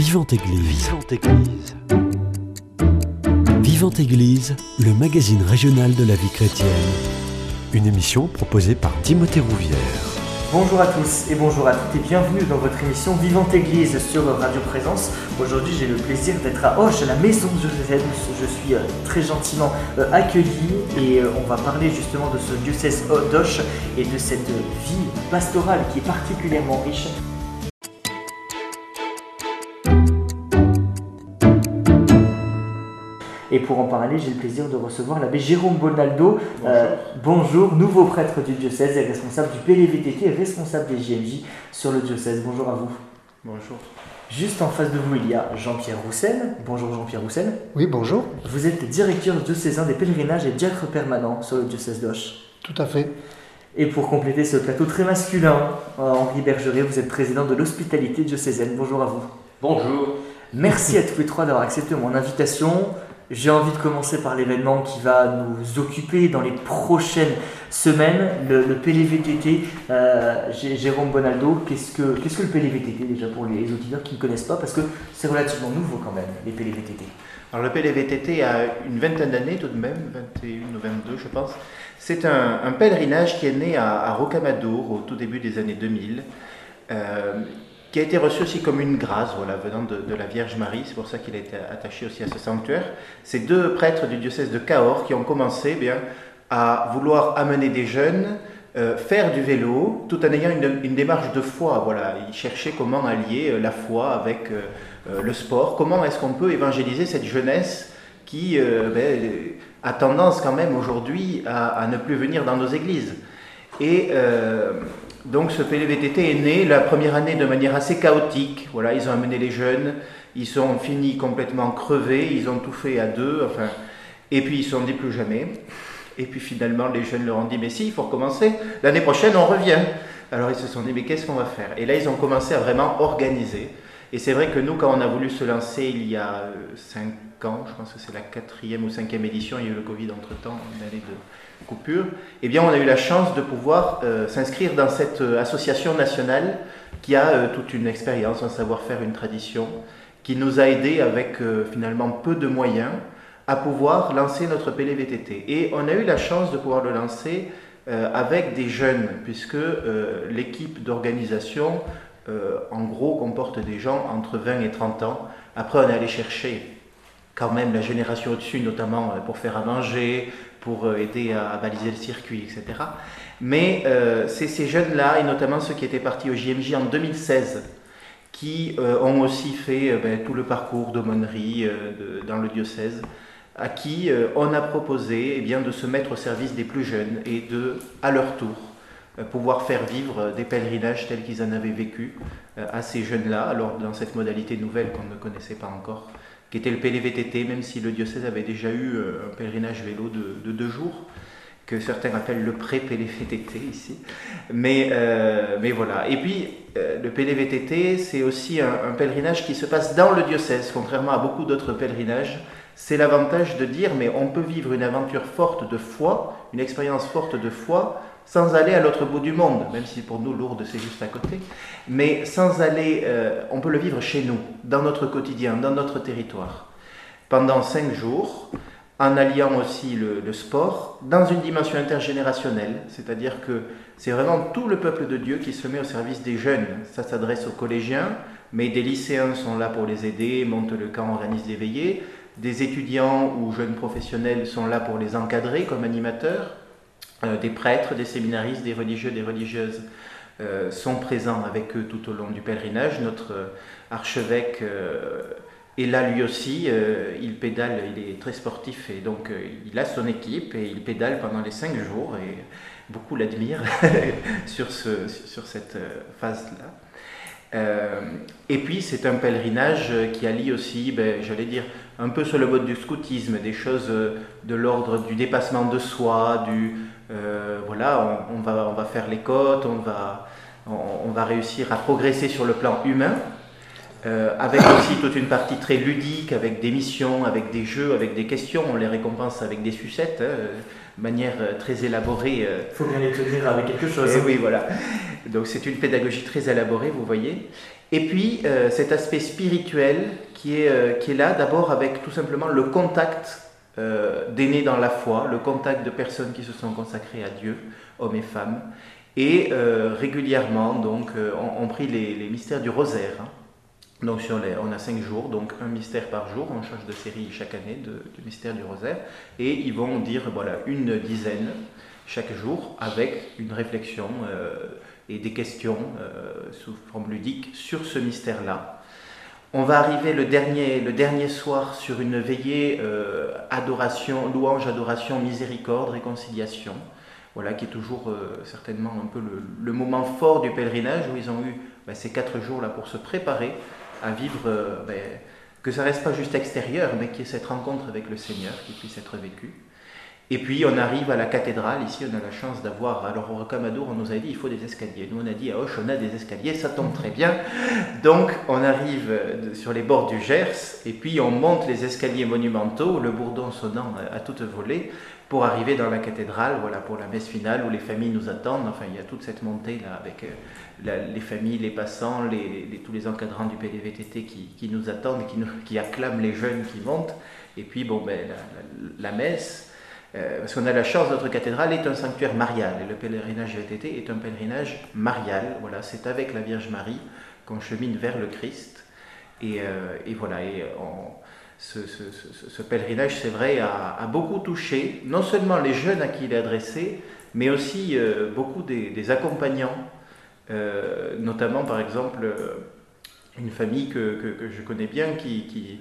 Vivante Église. Vivante Église. Vivante Église, le magazine régional de la vie chrétienne. Une émission proposée par Timothée Rouvière. Bonjour à tous et bonjour à toutes et bienvenue dans votre émission Vivante Église sur Radio Présence. Aujourd'hui j'ai le plaisir d'être à Hoche, à la maison de Joseph. Je suis euh, très gentiment euh, accueilli et euh, on va parler justement de ce diocèse d'Hoche et de cette vie pastorale qui est particulièrement riche. Et pour en parler, j'ai le plaisir de recevoir l'abbé Jérôme Bonaldo. Bonjour. bonjour, nouveau prêtre du diocèse et responsable du PLVTT et responsable des JMJ sur le diocèse. Bonjour à vous. Bonjour. Juste en face de vous, il y a Jean-Pierre Roussel. Bonjour Jean-Pierre Roussel. Oui, bonjour. Vous êtes directeur diocésain des pèlerinages et diacre permanent sur le diocèse d'Auch. Tout à fait. Et pour compléter ce plateau très masculin, euh, Henri Bergeret, vous êtes président de l'hospitalité diocésaine. Bonjour à vous. Bonjour. Merci à tous les trois d'avoir accepté mon invitation. J'ai envie de commencer par l'événement qui va nous occuper dans les prochaines semaines, le, PLVTT. Euh, Jérôme Bonaldo, qu'est-ce que, le PLVTT déjà pour les auditeurs qui ne connaissent pas? Parce que c'est relativement nouveau quand même, les PLVTT. Alors le PLVTT a une vingtaine d'années tout de même, 21 ou 22 je pense. C'est un, pèlerinage qui est né à, à Rocamadour au tout début des années 2000, euh, qui a été reçu aussi comme une grâce voilà, venant de, la Vierge Marie, c'est pour ça qu'il a été attaché aussi à ce sanctuaire. C'est deux prêtres du diocèse de Cahors qui ont commencé eh bien, à vouloir amener des jeunes, euh, faire du vélo, tout en ayant une, démarche de foi. Voilà. Ils cherchaient comment allier euh, la foi avec euh, le sport, comment est-ce qu'on peut évangéliser cette jeunesse qui ben, a tendance quand même aujourd'hui à, à ne plus venir dans nos églises? Et donc ce PLVTT est né la première année de manière assez chaotique. Voilà, ils ont amené les jeunes, ils sont finis complètement crevés, ils ont tout fait à deux, enfin, et puis ils se sont dit plus jamais. Et puis finalement, les jeunes leur ont dit, mais si, il faut recommencer. L'année prochaine, on revient. Alors ils se sont dit, mais qu'est-ce qu'on va faire? Et là, ils ont commencé à vraiment organiser. Et c'est vrai que nous, quand on a voulu se lancer il y a euh, cinq ans, je pense que c'est la quatrième ou cinquième édition, il y a eu le Covid entre-temps, une année de coupure, eh bien, on a eu la chance de pouvoir euh, s'inscrire dans cette euh, association nationale qui a euh, toute une expérience, un savoir-faire, une tradition, qui nous a aidés avec finalement peu de moyens à pouvoir lancer notre PLVTT. Et on a eu la chance de pouvoir le lancer avec des jeunes, puisque l'équipe d'organisation, en gros, comporte des gens entre 20 et 30 ans. Après, on est allé chercher quand même la génération au-dessus, notamment pour faire à manger, pour euh, aider à, baliser le circuit, etc. Mais euh, c'est ces jeunes-là, et notamment ceux qui étaient partis au JMJ en 2016, qui euh, ont aussi fait ben, tout le parcours d'aumônerie dans le diocèse, à qui on a proposé eh bien, de se mettre au service des plus jeunes et de, à leur tour, pouvoir faire vivre des pèlerinages tels qu'ils en avaient vécu à ces jeunes-là, alors dans cette modalité nouvelle qu'on ne connaissait pas encore, qui était le PLVTT, même si le diocèse avait déjà eu euh, un pèlerinage vélo de, de deux jours, que certains appellent le pré-PLVTT ici. Mais, euh, mais voilà. Et puis, euh, le PLVTT, c'est aussi un pèlerinage qui se passe dans le diocèse, contrairement à beaucoup d'autres pèlerinages. C'est l'avantage de dire, mais on peut vivre une aventure forte de foi, une expérience forte de foi, sans aller à l'autre bout du monde, même si pour nous Lourdes c'est juste à côté, mais sans aller, euh, on peut le vivre chez nous, dans notre quotidien, dans notre territoire, pendant cinq jours, en alliant aussi le, le sport, dans une dimension intergénérationnelle, c'est-à-dire que c'est vraiment tout le peuple de Dieu qui se met au service des jeunes. Ça s'adresse aux collégiens, mais des lycéens sont là pour les aider, montent le camp, organisent des veillées. Des étudiants ou jeunes professionnels sont là pour les encadrer comme animateurs. Euh, des prêtres, des séminaristes, des religieux, des religieuses euh, sont présents avec eux tout au long du pèlerinage. Notre euh, archevêque est là lui aussi. il pédale, il est très sportif et donc il a son équipe et il pédale pendant les cinq jours et beaucoup l'admirent sur, ce, sur cette phase-là. Et puis c'est un pèlerinage qui allie aussi, ben, j'allais dire, un peu sur le mode du scoutisme, des choses de l'ordre du dépassement de soi, du euh, voilà, on, on va, on va faire les côtes, on va, on, on va réussir à progresser sur le plan humain. euh, avec aussi toute une partie très ludique, avec des missions, avec des jeux, avec des questions. On les récompense avec des sucettes, hein, de manière euh, très élaborée. Il faut bien les tenir avec quelque chose. Et eh oui, voilà. Donc c'est une pédagogie très élaborée, vous voyez. Et puis cet aspect spirituel qui est, qui est là, d'abord avec tout simplement le contact d'aînés dans la foi, le contact de personnes qui se sont consacrées à Dieu, hommes et femmes. Et régulièrement, donc, on, prie les, mystères du rosaire. Hein. Donc sur les, on a cinq jours, donc un mystère par jour, on change de série chaque année du mystère du rosaire, et ils vont dire voilà une dizaine chaque jour avec une réflexion euh, et des questions euh, sous forme ludique sur ce mystère-là. On va arriver le dernier, le dernier soir sur une veillée euh, adoration, louange, adoration, miséricorde, réconciliation. Voilà, qui est toujours certainement un peu le, moment fort du pèlerinage où ils ont eu ben, ces quatre jours là pour se préparer à vivre, euh, ben, que ça reste pas juste extérieur, mais qu'il y ait cette rencontre avec le Seigneur qui puisse être vécue. Et puis on arrive à la cathédrale, ici on a la chance d'avoir, alors au Rocamadour on nous a dit il faut des escaliers. Nous on a dit à Hoche on a des escaliers, ça tombe très bien. Donc on arrive euh, sur les bords du Gers et puis on monte les escaliers monumentaux, le bourdon sonnant à toute volée, pour arriver dans la cathédrale, voilà, pour la messe finale où les familles nous attendent. Enfin il y a toute cette montée là avec euh, les familles, les passants, tous les encadrants du PDVTT qui, nous attendent qui, acclament les jeunes qui montent. Et puis bon, ben, la messe. Euh, parce qu'on a la chance, notre cathédrale est un sanctuaire marial, et le pèlerinage VTT est un pèlerinage marial. Voilà, c'est avec la Vierge Marie qu'on chemine vers le Christ. Et, euh, voilà, et ce, pèlerinage, c'est vrai, a, beaucoup touché non seulement les jeunes à qui il est adressé, mais aussi euh, beaucoup des, accompagnants, notamment par exemple une famille que, je connais bien qui qui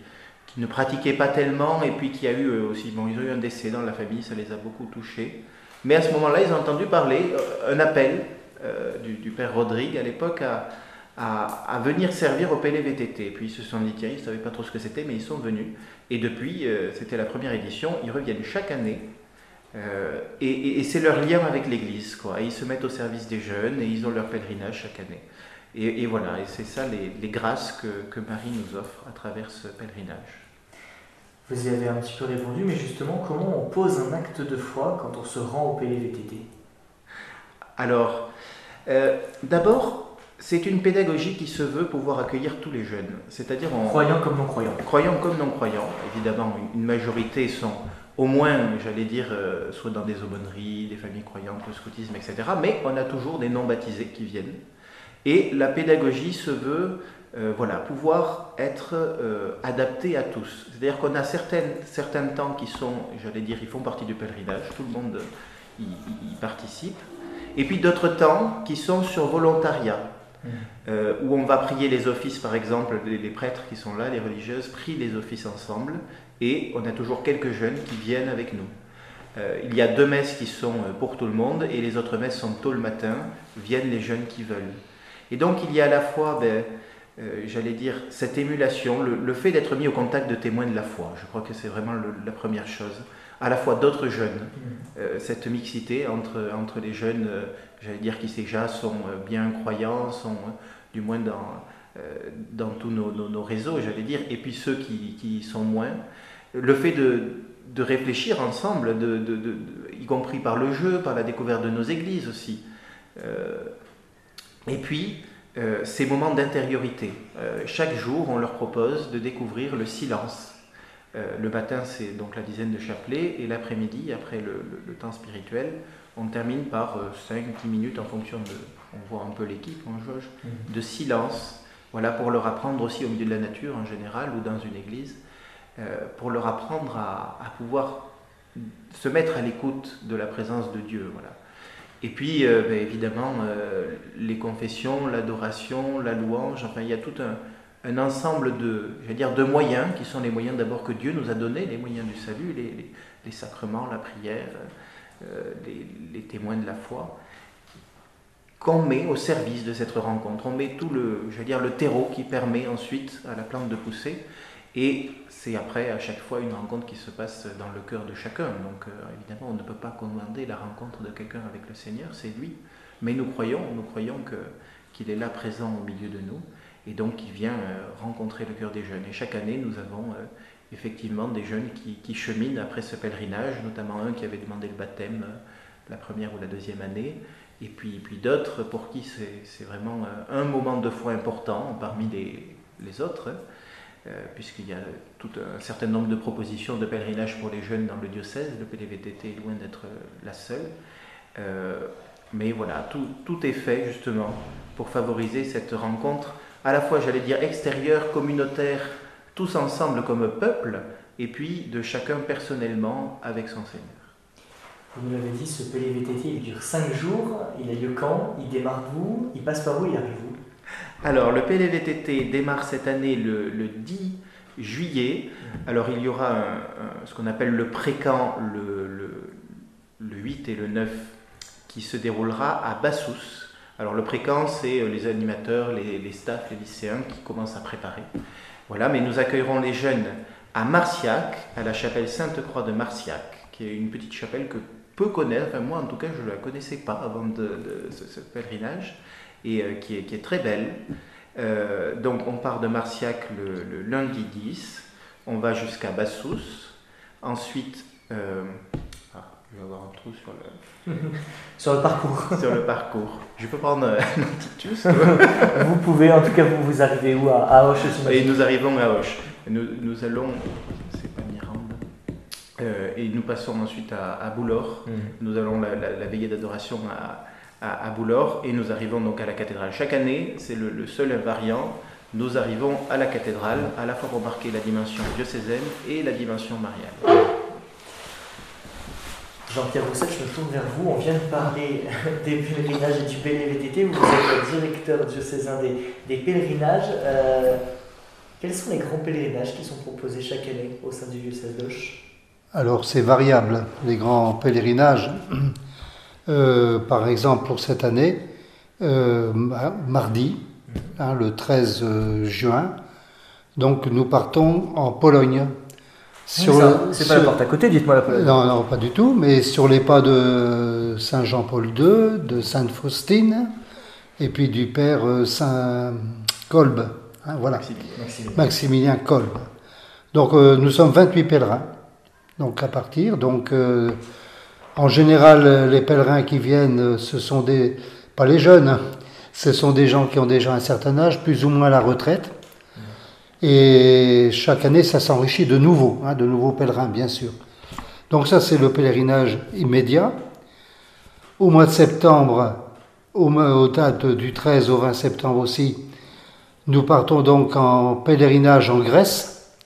ne pratiquaient pas tellement et puis qui a eu euh, aussi, bon, ils ont eu un décès dans la famille, ça les a beaucoup touchés. Mais à ce moment-là, ils ont entendu parler, euh, un appel euh, du, père Rodrigue à l'époque à, venir servir au PLVTT. Et puis ils se sont dit, tiens, ils ne savaient pas trop ce que c'était, mais ils sont venus. Et depuis, c'était la première édition, ils reviennent chaque année. et, c'est leur lien avec l'Église, quoi. ils se mettent au service des jeunes et ils ont leur pèlerinage chaque année. Et, voilà, et c'est ça les, grâces que, que, Marie nous offre à travers ce pèlerinage. Vous y avez un petit peu répondu, mais justement, comment on pose un acte de foi quand on se rend au PLVTT Alors, euh, d'abord, c'est une pédagogie qui se veut pouvoir accueillir tous les jeunes, c'est-à-dire en croyants comme non croyants. Comme non croyants, évidemment, une majorité sont au moins, j'allais dire, euh, soit dans des aumôneries, des familles croyantes, le scoutisme, etc. Mais on a toujours des non baptisés qui viennent. Et la pédagogie se veut euh, voilà, pouvoir être euh, adaptée à tous. C'est-à-dire qu'on a certaines, certains temps qui sont, j'allais dire, ils font partie du pèlerinage, tout le monde y, participe. Et puis d'autres temps qui sont sur volontariat, mmh. euh, où on va prier les offices, par exemple, les, les, prêtres qui sont là, les religieuses, prient les offices ensemble, et on a toujours quelques jeunes qui viennent avec nous. il y a deux messes qui sont pour tout le monde, et les autres messes sont tôt le matin, viennent les jeunes qui veulent. Et donc il y a à la fois, ben, euh, j'allais dire, cette émulation, le, fait d'être mis au contact de témoins de la foi. Je crois que c'est vraiment la première chose. À la fois d'autres jeunes, euh, cette mixité entre, entre les jeunes, euh, j'allais dire, qui déjà sont bien croyants, sont du moins dans, dans tous nos, nos, réseaux, j'allais dire, et puis ceux qui, qui sont moins. Le fait de, de réfléchir ensemble, de, de, y compris par le jeu, par la découverte de nos églises aussi. Et puis, euh, ces moments d'intériorité. Euh, chaque jour, on leur propose de découvrir le silence. Euh, le matin, c'est donc la dizaine de chapelets, et l'après-midi, après le, temps spirituel, on termine par 5-10 minutes en fonction de, on voit un peu l'équipe en jauge, mhm. de silence, voilà, pour leur apprendre aussi au milieu de la nature en général ou dans une église, pour leur apprendre à, à pouvoir se mettre à l'écoute de la présence de Dieu. Voilà. Et puis, euh, ben, évidemment, euh, les confessions, l'adoration, la louange, enfin, il y a tout un, ensemble de, dire, de moyens, qui sont les moyens d'abord que Dieu nous a donnés, les moyens du salut, les, sacrements, la prière, euh, les, témoins de la foi, qu'on met au service de cette rencontre. On met tout le, dire, le terreau qui permet ensuite à la plante de pousser. Et c'est après, à chaque fois, une rencontre qui se passe dans le cœur de chacun. Donc, euh, évidemment, on ne peut pas commander la rencontre de quelqu'un avec le Seigneur, c'est lui. Mais nous croyons, nous croyons qu'il est là présent au milieu de nous. et donc qui vient rencontrer le cœur des jeunes. Et chaque année, nous avons effectivement des jeunes qui, cheminent après ce pèlerinage, notamment un qui avait demandé le baptême la première ou la deuxième année, et puis, d'autres pour qui c'est vraiment un moment de foi important parmi les, autres. Euh, puisqu'il y a tout un certain nombre de propositions de pèlerinage pour les jeunes dans le diocèse. Le PDVTT est loin d'être euh, la seule. Euh, mais voilà, tout, tout, est fait justement pour favoriser cette rencontre, à la fois, j'allais dire, extérieure, communautaire, tous ensemble comme peuple, et puis de chacun personnellement avec son Seigneur. Vous nous l'avez dit, ce PDVTT, il dure 5 jours, il a lieu quand? Il démarre d'où? Il passe par où? Il arrive où? Alors, le PLVTT démarre cette année le, 10 juillet. Alors, il y aura ce qu'on appelle le précamp le, le, 8 et le 9 qui se déroulera à Bassous. Alors, le précamp, c'est euh, les animateurs, les, staffs, les lycéens qui commencent à préparer. Voilà, mais nous accueillerons les jeunes à Marciac, à la chapelle Sainte-Croix de Marciac, qui est une petite chapelle que peu connaître, enfin moi en tout cas je ne la connaissais pas avant de, ce, pèlerinage et euh, qui, est, très belle. Euh, donc on part de Marciac le, lundi 10, on va jusqu'à Bassous, ensuite... Euh, ah, je vais avoir un trou sur le... sur le parcours. sur le parcours. Je peux prendre un titus Vous pouvez, en tout cas, vous, vous arrivez où? À, à Auch Et nous arrivons à Auch. Nous, nous allons... C'est pas Mirande. et nous passons ensuite à, à Boulor. Mhm. Nous allons la, la veillée d'adoration à à, Boulor et nous arrivons donc à la cathédrale. Chaque année, c'est le, seul invariant, nous arrivons à la cathédrale, à la fois pour marquer la dimension diocésaine et la dimension mariale. Jean-Pierre Rousset, je me tourne vers vous. On vient de parler des pèlerinages et du PLVTT. Vous êtes le directeur diocésain des, des pèlerinages. Euh, quels sont les grands pèlerinages qui sont proposés chaque année au sein du diocèse d'Auch Alors, c'est variable. Les grands pèlerinages, euh, par exemple, pour cette année, euh, mardi, hein, le 13 euh, juin, donc nous partons en Pologne. C'est pas la porte à côté, dites-moi la Pologne. Non, non, pas du tout, mais sur les pas de Saint Jean-Paul II, de Sainte Faustine, et puis du Père Saint Kolb. Hein, voilà. Maximilien, Kolb. Donc nous sommes 28 pèlerins. Donc à partir, donc en général, les pèlerins qui viennent, ce sont des, pas les jeunes, ce sont des gens qui ont déjà un certain âge, plus ou moins à la retraite. Et chaque année, ça s'enrichit de nouveaux, hein, de nouveaux pèlerins, bien sûr. Donc ça, c'est le pèlerinage immédiat. Au mois de septembre, au, aux dates du 13 au 20 septembre aussi, nous partons donc en pèlerinage en Grèce,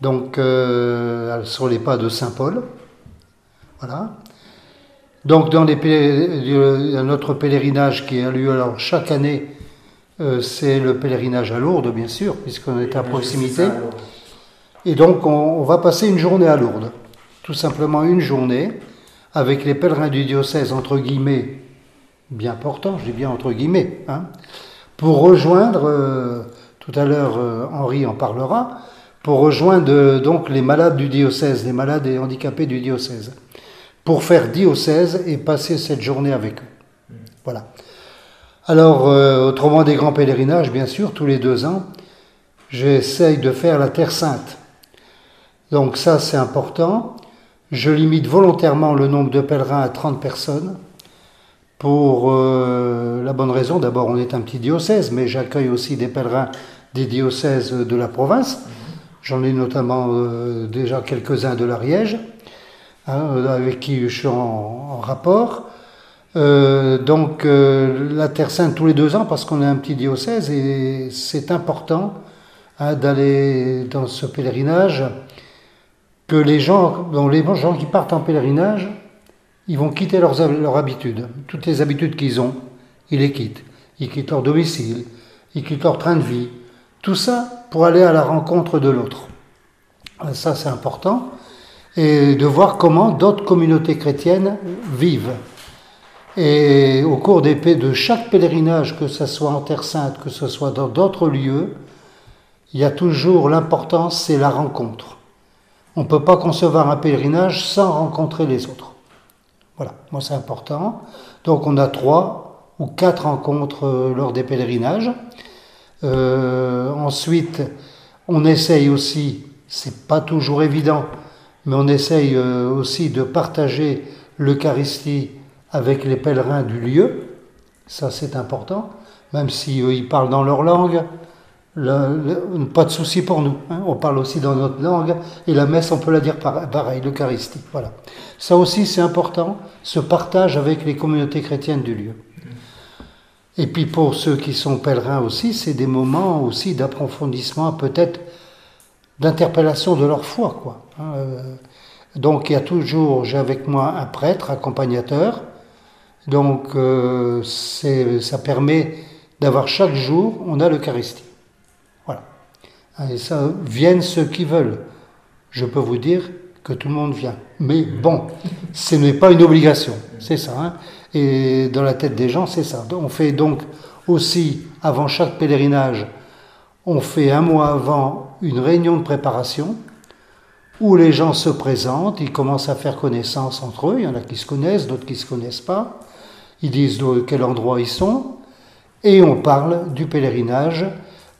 donc euh, sur les pas de Saint Paul. Voilà. Donc, dans les notre pèlerinage qui a lieu alors chaque année, euh, c'est le pèlerinage à Lourdes, bien sûr, puisqu'on est à proximité. Et donc, on, va passer une journée à Lourdes. Tout simplement une journée, avec les pèlerins du diocèse, entre guillemets, bien portants, je dis bien entre guillemets, hein, pour rejoindre, euh, tout à l'heure euh, Henri en parlera, pour rejoindre donc les malades du diocèse, les malades et handicapés du diocèse pour faire diocèse et passer cette journée avec eux. Voilà. Alors, euh, autrement des grands pèlerinages, bien sûr, tous les deux ans, j'essaye de faire la Terre Sainte. Donc ça, c'est important. Je limite volontairement le nombre de pèlerins à 30 personnes pour euh, la bonne raison, d'abord on est un petit diocèse, mais j'accueille aussi des pèlerins des diocèses de la province. J'en ai notamment euh, déjà quelques-uns de l'Ariège. Hein, avec qui je suis en, rapport. Euh, donc euh, la Terre Sainte tous les deux ans parce qu'on est un petit diocèse et c'est important hein, d'aller dans ce pèlerinage que les gens, les gens qui partent en pèlerinage, ils vont quitter leurs habitudes, toutes les habitudes qu'ils ont, ils les quittent. Ils quittent leur domicile, ils quittent leur train de vie, tout ça pour aller à la rencontre de l'autre. Ça c'est important et de voir comment d'autres communautés chrétiennes vivent. Et au cours de chaque pèlerinage, que ce soit en Terre Sainte, que ce soit dans d'autres lieux, il y a toujours l'importance, c'est la rencontre. On ne peut pas concevoir un pèlerinage sans rencontrer les autres. Voilà, moi c'est important. Donc on a trois ou quatre rencontres euh, lors des pèlerinages. ensuite, on essaye aussi, c'est pas toujours évident, mais on essaye aussi de partager l'Eucharistie avec les pèlerins du lieu. Ça, c'est important, même si ils parlent dans leur langue. pas de souci pour nous. Hein. On parle aussi dans notre langue et la messe, on peut la dire pareil, l'Eucharistie. Voilà. Ça aussi, c'est important, ce partage avec les communautés chrétiennes du lieu. Et puis pour ceux qui sont pèlerins aussi, c'est des moments aussi d'approfondissement, peut-être d'interpellation de leur foi, quoi. Hein, euh, donc il y a toujours, j'ai avec moi un prêtre accompagnateur. Donc euh, ça permet d'avoir chaque jour, on a l'Eucharistie. Voilà. Et ça, viennent ceux qui veulent. Je peux vous dire que tout le monde vient. Mais bon, ce n'est pas une obligation. C'est ça. Hein. Et dans la tête des gens, c'est ça. On fait donc aussi, avant chaque pèlerinage, on fait un mois avant une réunion de préparation où les gens se présentent, ils commencent à faire connaissance entre eux, il y en a qui se connaissent, d'autres qui ne se connaissent pas, ils disent de quel endroit ils sont, et on parle du pèlerinage,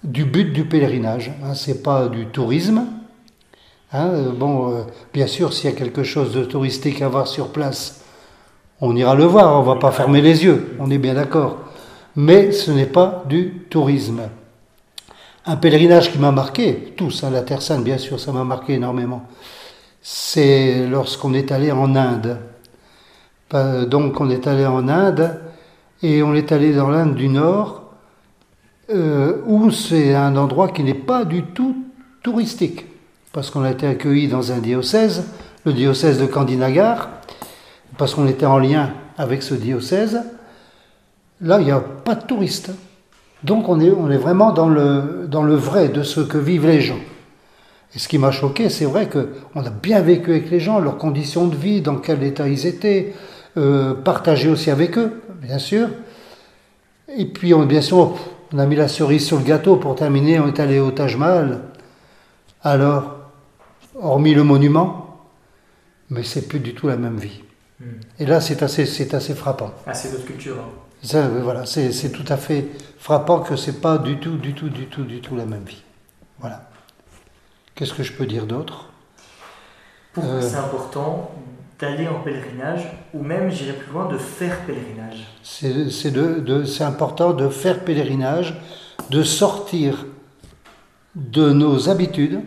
du but du pèlerinage. Hein, Ce n'est pas du tourisme. Hein, euh, euh, bien sûr, s'il y a quelque chose de touristique à voir sur place, on ira le voir, on ne va pas fermer les yeux, on est bien d'accord. Mais ce n'est pas du tourisme. Un pèlerinage qui m'a marqué, tous, hein, la Terre Sainte, bien sûr, ça m'a marqué énormément. C'est lorsqu'on est allé en Inde. Donc, on est allé en Inde et on est allé dans l'Inde du Nord, euh, où c'est un endroit qui n'est pas du tout touristique, parce qu'on a été accueilli dans un diocèse, le diocèse de Kandinagar, parce qu'on était en lien avec ce diocèse. Là, il n'y a pas de touristes. Donc on est, on est vraiment dans le, dans le vrai de ce que vivent les gens. Et ce qui m'a choqué, c'est vrai qu'on a bien vécu avec les gens, leurs conditions de vie, dans quel état ils étaient, euh, partagé aussi avec eux, bien sûr. Et puis, on, bien sûr, on a mis la cerise sur le gâteau pour terminer, on est allé au Taj Mahal. Alors, hormis le monument, mais c'est plus du tout la même vie. Hmm. Et là, c'est assez, c'est assez frappant. Ah, c'est votre culture. Hein. Ça, voilà, c'est tout à fait frappant que c'est pas du tout, du tout, du tout, du tout la même vie. Voilà. Qu'est-ce que je peux dire d'autre? Pourquoi euh, c'est important d'aller en pèlerinage ou même, j'irai plus loin, de faire pèlerinage C'est de, de, important de faire pèlerinage, de sortir de nos habitudes,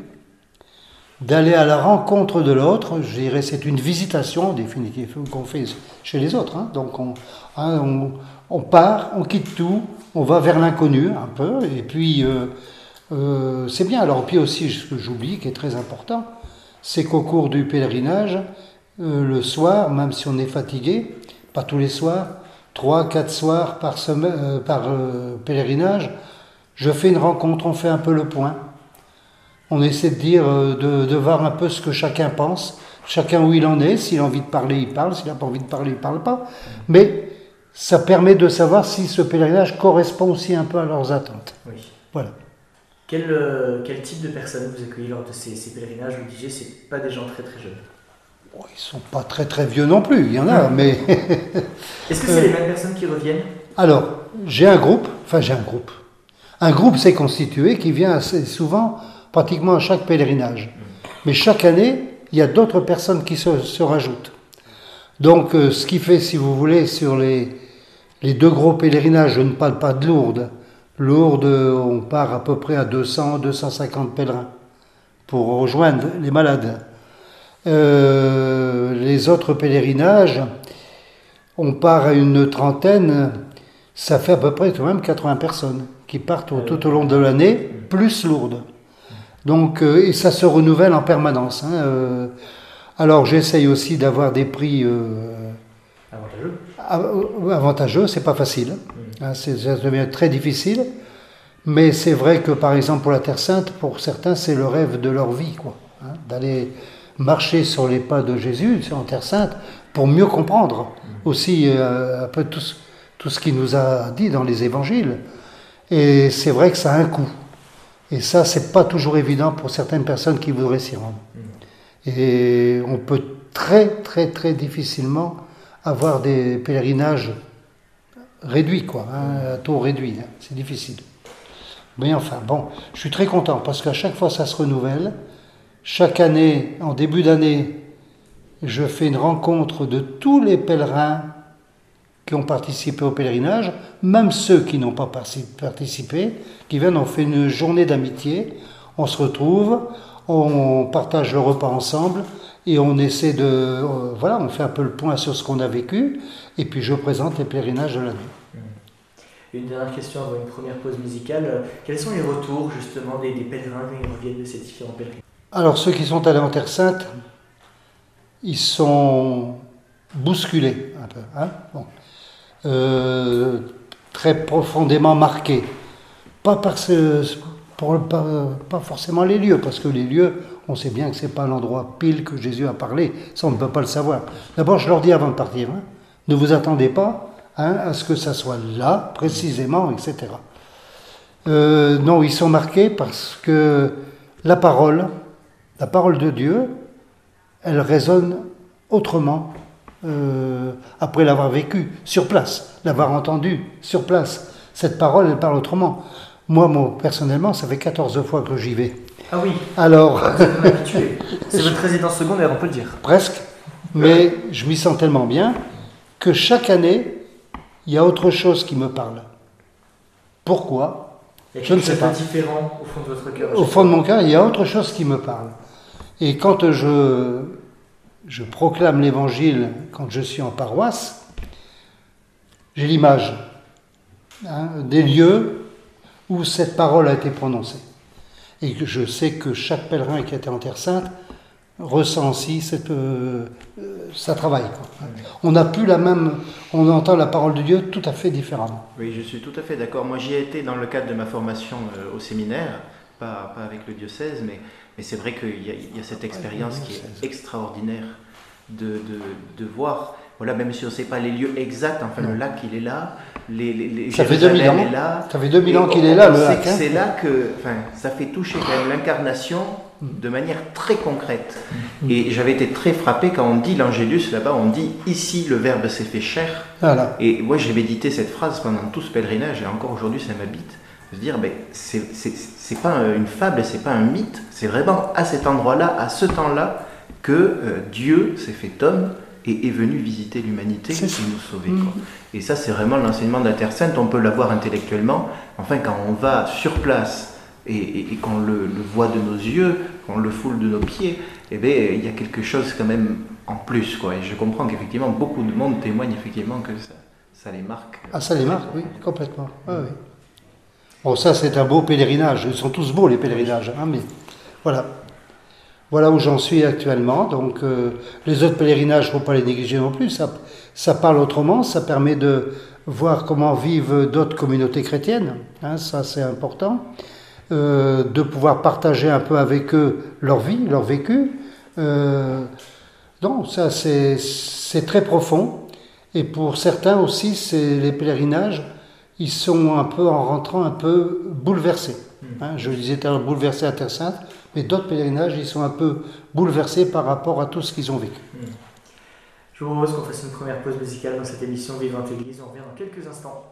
d'aller à la rencontre de l'autre. Je dirais c'est une visitation en définitive qu'on fait chez les autres. Hein. Donc on, hein, on, on part, on quitte tout, on va vers l'inconnu un peu, et puis euh, euh, c'est bien. Alors, puis aussi, ce que j'oublie, qui est très important, c'est qu'au cours du pèlerinage, euh, le soir, même si on est fatigué, pas tous les soirs, trois, quatre soirs par, semaine, par pèlerinage, je fais une rencontre, on fait un peu le point. On essaie de dire, de, de voir un peu ce que chacun pense, chacun où il en est. S'il a envie de parler, il parle. S'il n'a pas envie de parler, il ne parle pas. Mais ça permet de savoir si ce pèlerinage correspond aussi un peu à leurs attentes. Oui. Voilà. Quel, euh, quel type de personnes vous accueillez lors de ces, pèlerinages Vous disiez, c'est pas des gens très très jeunes. Bon, ils sont pas très très vieux non plus, il y en a, mais. Est-ce que c'est les mêmes personnes qui reviennent Alors, j'ai un groupe, enfin j'ai un groupe. Un groupe s'est constitué qui vient assez souvent, pratiquement à chaque pèlerinage. Mais chaque année, il y a d'autres personnes qui se, se rajoutent. Donc, euh, ce qui fait, si vous voulez, sur les, les deux gros pèlerinages, je ne parle pas de Lourdes. Lourdes, on part à peu près à 200, 250 pèlerins pour rejoindre les malades. Euh, les autres pèlerinages, on part à une trentaine, ça fait à peu près quand même 80 personnes qui partent tout au long de l'année, plus Lourdes. Donc, euh, et ça se renouvelle en permanence. Hein, alors j'essaye aussi d'avoir des prix euh, avantageux. Avantageux, c'est pas facile. Mm. Hein, ça devient très difficile. Mais c'est vrai que par exemple pour la Terre Sainte, pour certains, c'est le rêve de leur vie, quoi, hein, d'aller marcher sur les pas de Jésus en Terre Sainte pour mieux comprendre mm. aussi euh, un peu tout, tout ce qu'il nous a dit dans les évangiles. Et c'est vrai que ça a un coût. Et ça, c'est pas toujours évident pour certaines personnes qui voudraient s'y rendre. Et on peut très très très difficilement avoir des pèlerinages réduits, quoi, hein, à taux réduit. Hein. c'est difficile. Mais enfin, bon, je suis très content parce qu'à chaque fois ça se renouvelle. Chaque année, en début d'année, je fais une rencontre de tous les pèlerins qui ont participé au pèlerinage, même ceux qui n'ont pas participé, qui viennent, on fait une journée d'amitié, on se retrouve, on partage le repas ensemble et on essaie de... Euh, voilà, on fait un peu le point sur ce qu'on a vécu et puis je présente les pèlerinages de l'année. Une dernière question avant une première pause musicale. Quels sont les retours justement des, pèlerins qui reviennent de ces différents pèlerinages Alors ceux qui sont allés en Terre Sainte, ils sont bousculés un peu. Hein bon. Euh, très profondément marqués. Pas, parce, pas, forcément les lieux, parce que les lieux, on sait bien que ce n'est pas l'endroit pile que Jésus a parlé, ça on ne peut pas le savoir. D'abord, je leur dis avant de partir, hein, ne vous attendez pas hein, à ce que ça soit là, précisément, etc. Euh, non, ils sont marqués parce que la parole, la parole de Dieu, elle résonne autrement euh, après l'avoir vécu sur place, l'avoir entendu sur place. Cette parole, elle parle autrement. Moi, moi personnellement, ça fait 14 fois que j'y vais. Ah oui Alors. C'est votre résidence secondaire, on peut le dire. Presque. Mais je m'y sens tellement bien que chaque année, il y a autre chose qui me parle. Pourquoi? Je ne sais pas. différent au fond de votre cœur. Au fond de mon cœur, il y a autre chose qui me parle. Et quand je, je proclame l'évangile, quand je suis en paroisse, j'ai l'image hein, des lieux où cette parole a été prononcée. Et que je sais que chaque pèlerin qui a été en Terre Sainte ressent aussi cette, euh, euh, ça travaille. On n'a plus la même, on entend la parole de Dieu tout à fait différemment. Oui, je suis tout à fait d'accord. Moi, j'y ai été dans le cadre de ma formation euh, au séminaire, pas, pas, avec le diocèse, mais, mais c'est vrai qu'il y, y, a cette expérience qui est extraordinaire de, de, de voir. Voilà, même si on ne sait pas les lieux exacts, enfin le lac il est là, les, les, ça fait 2000 ans. Est là, ça fait 2000 ans qu'il est là, le lac. Hein. C'est là que, enfin, ça fait toucher quand même l'incarnation de manière très concrète. Et j'avais été très frappé quand on dit l'Angélus là-bas, on dit ici le Verbe s'est fait chair. Et moi j'ai médité cette phrase pendant tout ce pèlerinage et encore aujourd'hui ça m'habite. De se dire, ben, c'est pas une fable, c'est pas un mythe, c'est vraiment à cet endroit-là, à ce temps-là, que euh, Dieu s'est fait homme et est venu visiter l'humanité et nous sauver. Mm. Et ça, c'est vraiment l'enseignement de la Terre Sainte. On peut l'avoir intellectuellement. Enfin, quand on va sur place et, qu'on le, voit de nos yeux, qu'on le foule de nos pieds, eh bien, il y a quelque chose quand même en plus. Quoi. Et je comprends qu'effectivement, beaucoup de monde témoigne effectivement que ça, ça les marque. Ah, ça les marque, oui, complètement. oui. Bon, ça, c'est un beau pèlerinage. Ils sont tous beaux, les pèlerinages. Hein, mais voilà. Voilà où j'en suis actuellement. Donc, euh, les autres pèlerinages, il ne faut pas les négliger non plus. Ça, ça parle autrement. Ça permet de voir comment vivent d'autres communautés chrétiennes. Hein, ça, c'est important. Euh, de pouvoir partager un peu avec eux leur vie, leur vécu. Euh, donc ça c'est très profond. Et pour certains aussi, c'est les pèlerinages, ils sont un peu en rentrant un peu bouleversés. Hmm. Hein, je disais bouleversés à Terre Sainte, mais d'autres pèlerinages, ils sont un peu bouleversés par rapport à tout ce qu'ils ont vécu. Hmm. Je vous propose qu'on fasse une première pause musicale dans cette émission Vivante Église. On revient dans quelques instants.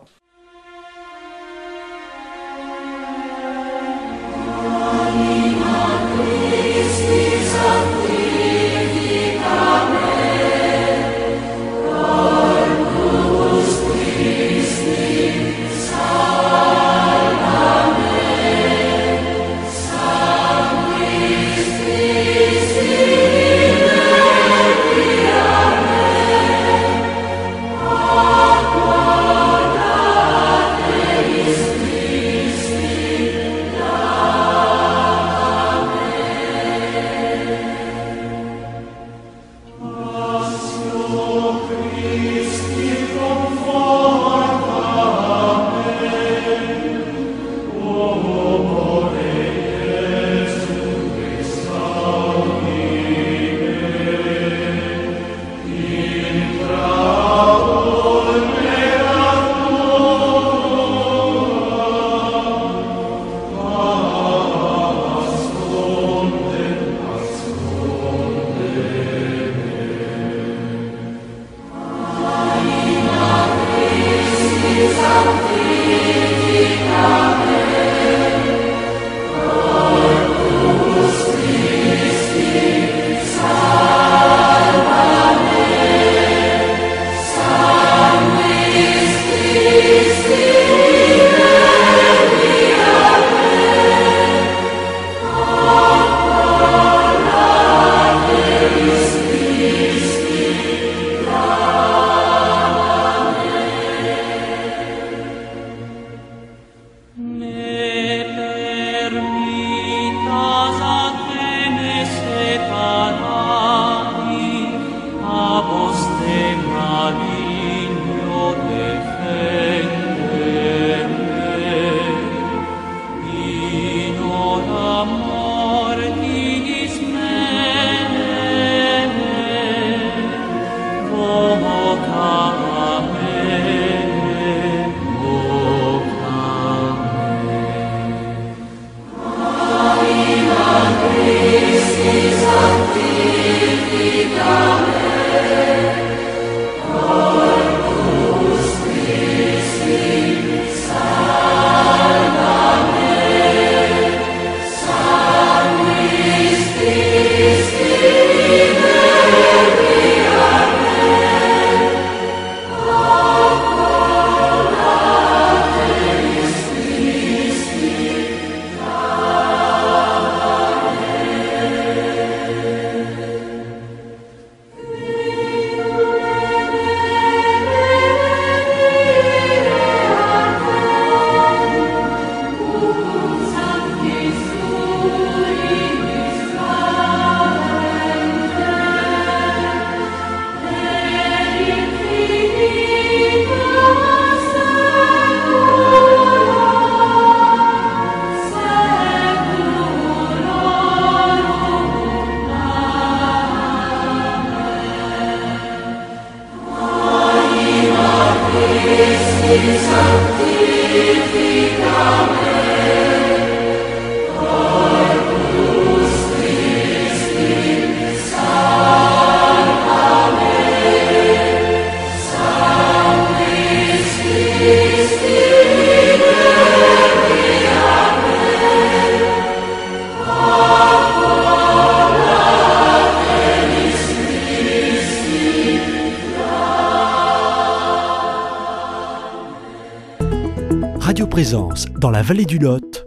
Présence dans la vallée du Lot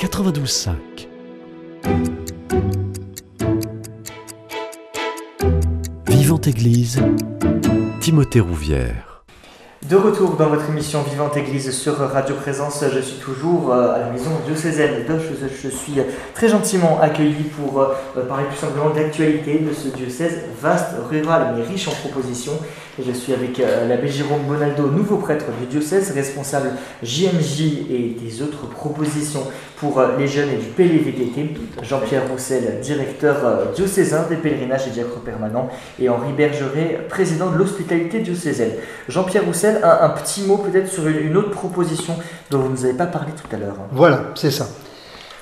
92.5. Vivante Église, Timothée Rouvière. De retour dans votre émission Vivante Église sur Radio Présence, je suis toujours euh, à la maison diocésaine d'Oche. Je suis très gentiment accueilli pour parler plus simplement d'actualité de ce diocèse vaste, rural mais riche en propositions je suis avec euh, l'abbé Jérôme Bonaldo, nouveau prêtre du diocèse, responsable JMJ et des autres propositions pour euh, les jeunes et du PLVTT. Jean-Pierre Roussel, directeur euh, diocésain des pèlerinages et diacres permanents. Et Henri Bergeret, président de l'hospitalité diocésaine. Jean-Pierre Roussel, un, petit mot peut-être sur une, autre proposition dont vous ne nous avez pas parlé tout à l'heure. Voilà, c'est ça.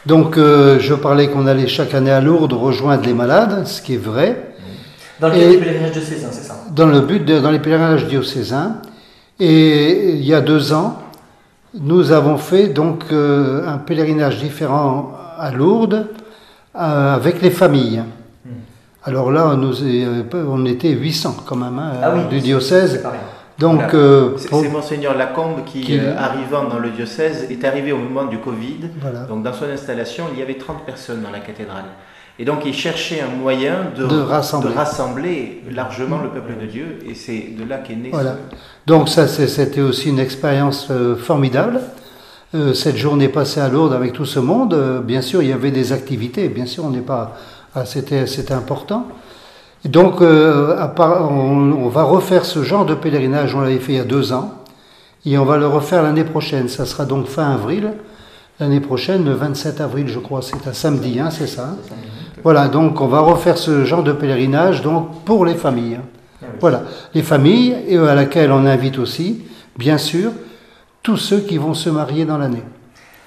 Donc, je parlais qu'on allait chaque année à Lourdes rejoindre les malades, ce qui est vrai. Dans le des pèlerinages diocésains, c'est ça? Dans le but de, dans les pèlerinages diocésains. Et il y a deux ans, nous avons fait donc euh, un pèlerinage différent à Lourdes euh, avec les familles. Hmm. Alors là, nous, euh, on était 800 quand même hein, ah du diocèse. Donc, c'est monseigneur Lacombe qui, arrivant dans le diocèse, est arrivé au moment du Covid. Donc, dans son installation, il y avait 30 personnes dans la cathédrale. Et donc il cherchait un moyen de, rassembler. largement le peuple de Dieu, et c'est de là qu'est né. Voilà. Donc ça, c'était aussi une expérience euh, formidable. Euh, cette journée passée à Lourdes avec tout ce monde, euh, bien sûr, il y avait des activités. Bien sûr, on n'est pas, ah, c'était, c'était important. Donc, on, va refaire ce genre de pèlerinage. On l'avait fait il y a deux ans, et on va le refaire l'année prochaine. Ça sera donc fin avril. L'année prochaine, le 27 avril, je crois, c'est un samedi, hein, c'est ça. Voilà, donc on va refaire ce genre de pèlerinage donc pour les familles. Ah voilà, les familles et à laquelle on invite aussi, bien sûr, tous ceux qui vont se marier dans l'année.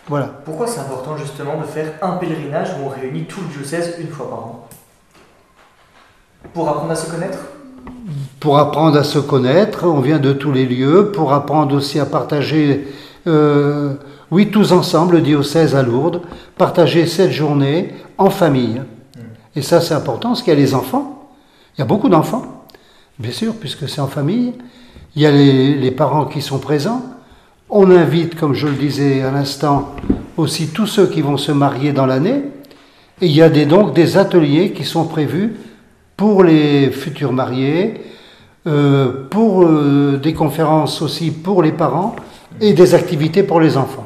Voilà. Pourquoi c'est important justement de faire un pèlerinage où on réunit tout le diocèse une fois par an? Pour apprendre à se connaître Pour apprendre à se connaître, on vient de tous les lieux, pour apprendre aussi à partager, euh, oui, tous ensemble, le diocèse à Lourdes, partager cette journée en famille. Et ça, c'est important parce qu'il y a les enfants. Il y a beaucoup d'enfants, bien sûr, puisque c'est en famille. Il y a les, parents qui sont présents. On invite, comme je le disais à l'instant, aussi tous ceux qui vont se marier dans l'année. Et il y a des, donc des ateliers qui sont prévus pour les futurs mariés, euh, pour euh, des conférences aussi pour les parents et des activités pour les enfants.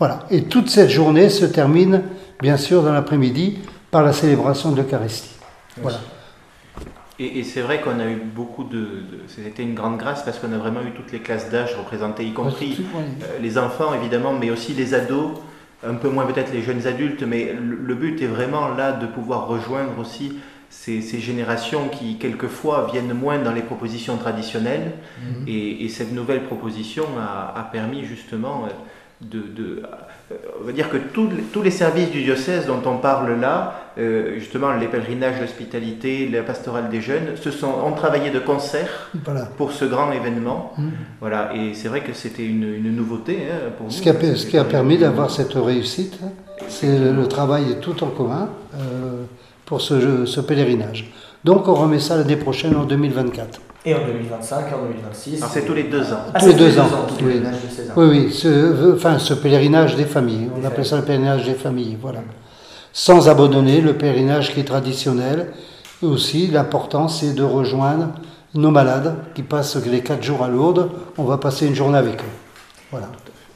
Voilà. Et toute cette journée se termine, bien sûr, dans l'après-midi par la célébration de l'Eucharistie. Voilà. Et, c'est vrai qu'on a eu beaucoup de. C'était une grande grâce parce qu'on a vraiment eu toutes les classes d'âge représentées, y compris euh, les enfants évidemment, mais aussi les ados, un peu moins peut-être les jeunes adultes, mais le, but est vraiment là de pouvoir rejoindre aussi ces, générations qui quelquefois viennent moins dans les propositions traditionnelles. Mhm. et, cette nouvelle proposition a, a permis justement euh, de, euh, on va dire que tous les, tous les services du diocèse dont on parle là, euh, justement les pèlerinages, l'hospitalité, la pastorale des jeunes, se sont, ont travaillé de concert pour ce grand événement. Mmh. Voilà, et c'est vrai que c'était une, une, nouveauté hein, pour ce Qui a, ce qui a permis d'avoir cette réussite, c'est le, travail tout en commun euh, pour ce, ce pèlerinage. Donc on remet ça l'année prochaine en 2024. Et en 2025, en 2026 Alors c'est tous les deux ans. tous les deux ans. oui, oui, ce, enfin, ce pèlerinage des familles. On appelle ça le pèlerinage des familles, voilà. Sans abandonner le pèlerinage qui est traditionnel. Et aussi, l'important, c'est de rejoindre nos malades qui passent les quatre jours à Lourdes. On va passer une journée avec eux. Voilà.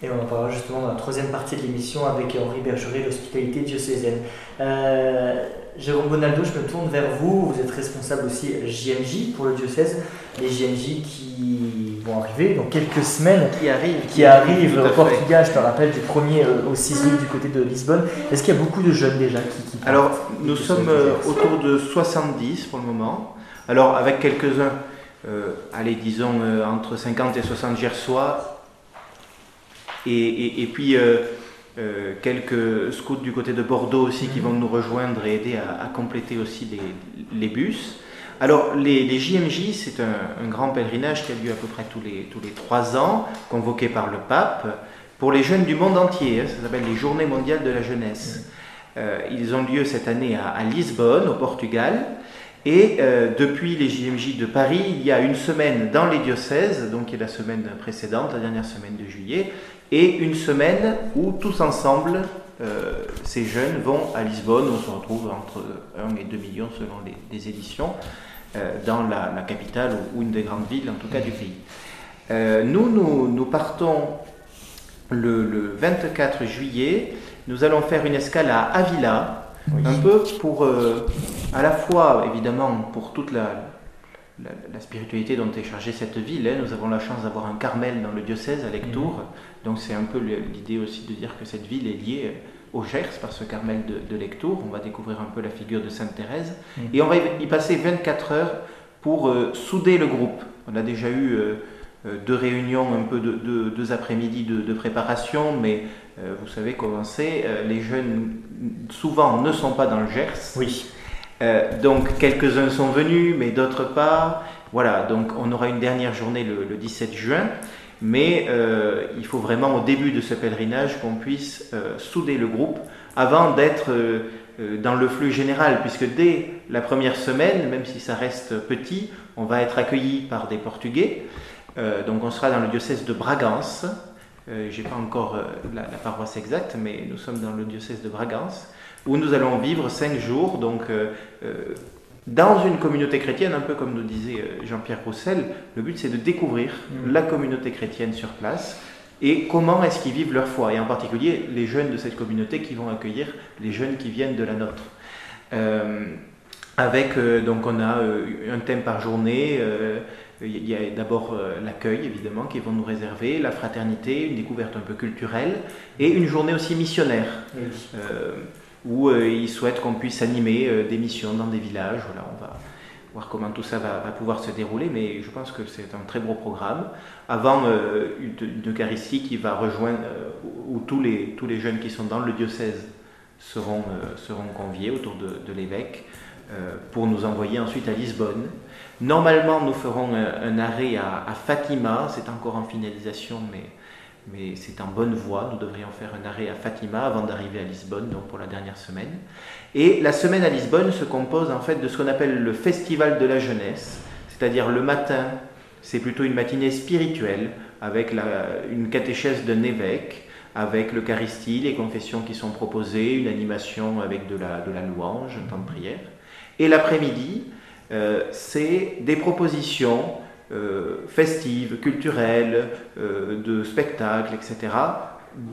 Et on en parlera justement dans la troisième partie de l'émission avec Henri Bergeret, l'hospitalité diocésaine. Euh, Jérôme Bonaldo, je me tourne vers vous. Vous êtes responsable aussi JMJ pour le diocèse. Les JMJ qui vont arriver dans quelques semaines. Qui arrivent. Qui, arrivent au Portugal, je te rappelle, du 1er au 6 août du côté de Lisbonne. Est-ce qu'il y a beaucoup de jeunes déjà qui, Alors, nous sommes euh, autour de 70 pour le moment. Alors, avec quelques-uns, euh, allez, disons euh, entre 50 et 60 gersois. Et, et, puis. Euh, quelques scouts du côté de Bordeaux aussi qui vont nous rejoindre et aider à, compléter aussi les, bus. Alors les, JMJ, c'est un, grand pèlerinage qui a lieu à peu près tous les, tous les trois ans, convoqué par le pape, pour les jeunes du monde entier. Hein. ça s'appelle les Journées mondiales de la jeunesse. Euh, ils ont lieu cette année à, Lisbonne, au Portugal. Et euh, depuis les JMJ de Paris, il y a une semaine dans les diocèses, donc qui est la semaine précédente, la dernière semaine de juillet, et une semaine où tous ensemble, euh, ces jeunes vont à Lisbonne, on se retrouve entre 1 et 2 millions selon les, éditions, euh, dans la, capitale ou, une des grandes villes, en tout cas du pays. nous, nous, partons le, 24 juillet, nous allons faire une escale à Avila, un peu pour, euh, à la fois, évidemment, pour toute la, la, spiritualité dont est chargée cette ville. Hein. Nous avons la chance d'avoir un Carmel dans le diocèse à Lectour. Mhm. Donc c'est un peu l'idée aussi de dire que cette ville est liée euh, au Gers par ce Carmel de, de Lectour. On va découvrir un peu la figure de Sainte Thérèse. Mhm. Et on va y passer 24 heures pour euh, souder le groupe. On a déjà eu deux réunions, un peu de, deux après-midi de, de, préparation, mais euh, vous savez comment c'est, euh, les jeunes souvent ne sont pas dans le Gers. Oui. Euh, donc quelques-uns sont venus, mais d'autres pas. Voilà, donc on aura une dernière journée le, 17 juin, mais il faut vraiment au début de ce pèlerinage qu'on puisse souder le groupe avant d'être dans le flux général, puisque dès la première semaine, même si ça reste petit, on va être accueilli par des Portugais. Donc on sera dans le diocèse de Bragance, euh, je n'ai pas encore euh, la, paroisse exacte, mais nous sommes dans le diocèse de Bragance, où nous allons vivre cinq jours, donc euh, dans une communauté chrétienne, un peu comme nous disait Jean-Pierre Roussel, le but c'est de découvrir mm. la communauté chrétienne sur place et comment est-ce qu'ils vivent leur foi, et en particulier les jeunes de cette communauté qui vont accueillir les jeunes qui viennent de la nôtre. avec, donc on a un thème par journée, il y a d'abord euh, l'accueil, évidemment, qu'ils vont nous réserver, la fraternité, une découverte un peu culturelle, et une journée aussi missionnaire, euh, où euh, ils souhaitent qu'on puisse animer des missions dans des villages. Voilà, on va voir comment tout ça va, pouvoir se dérouler, mais je pense que c'est un très beau programme. Avant une, Eucharistie qui va rejoindre, où tous les, tous les jeunes qui sont dans le diocèse seront, seront conviés autour de, de l'évêque pour nous envoyer ensuite à Lisbonne. Normalement, nous ferons un, arrêt à, Fatima, c'est encore en finalisation, mais, c'est en bonne voie. Nous devrions faire un arrêt à Fatima avant d'arriver à Lisbonne, donc pour la dernière semaine. Et la semaine à Lisbonne se compose en fait de ce qu'on appelle le festival de la jeunesse, c'est-à-dire le matin, c'est plutôt une matinée spirituelle avec une catéchèse d'un évêque avec l'Eucharistie, les confessions qui sont proposées, une animation avec de la louange, un temps de prière. Et l'après-midi, euh, c'est des propositions euh, festives, culturelles, euh, de spectacles, etc.,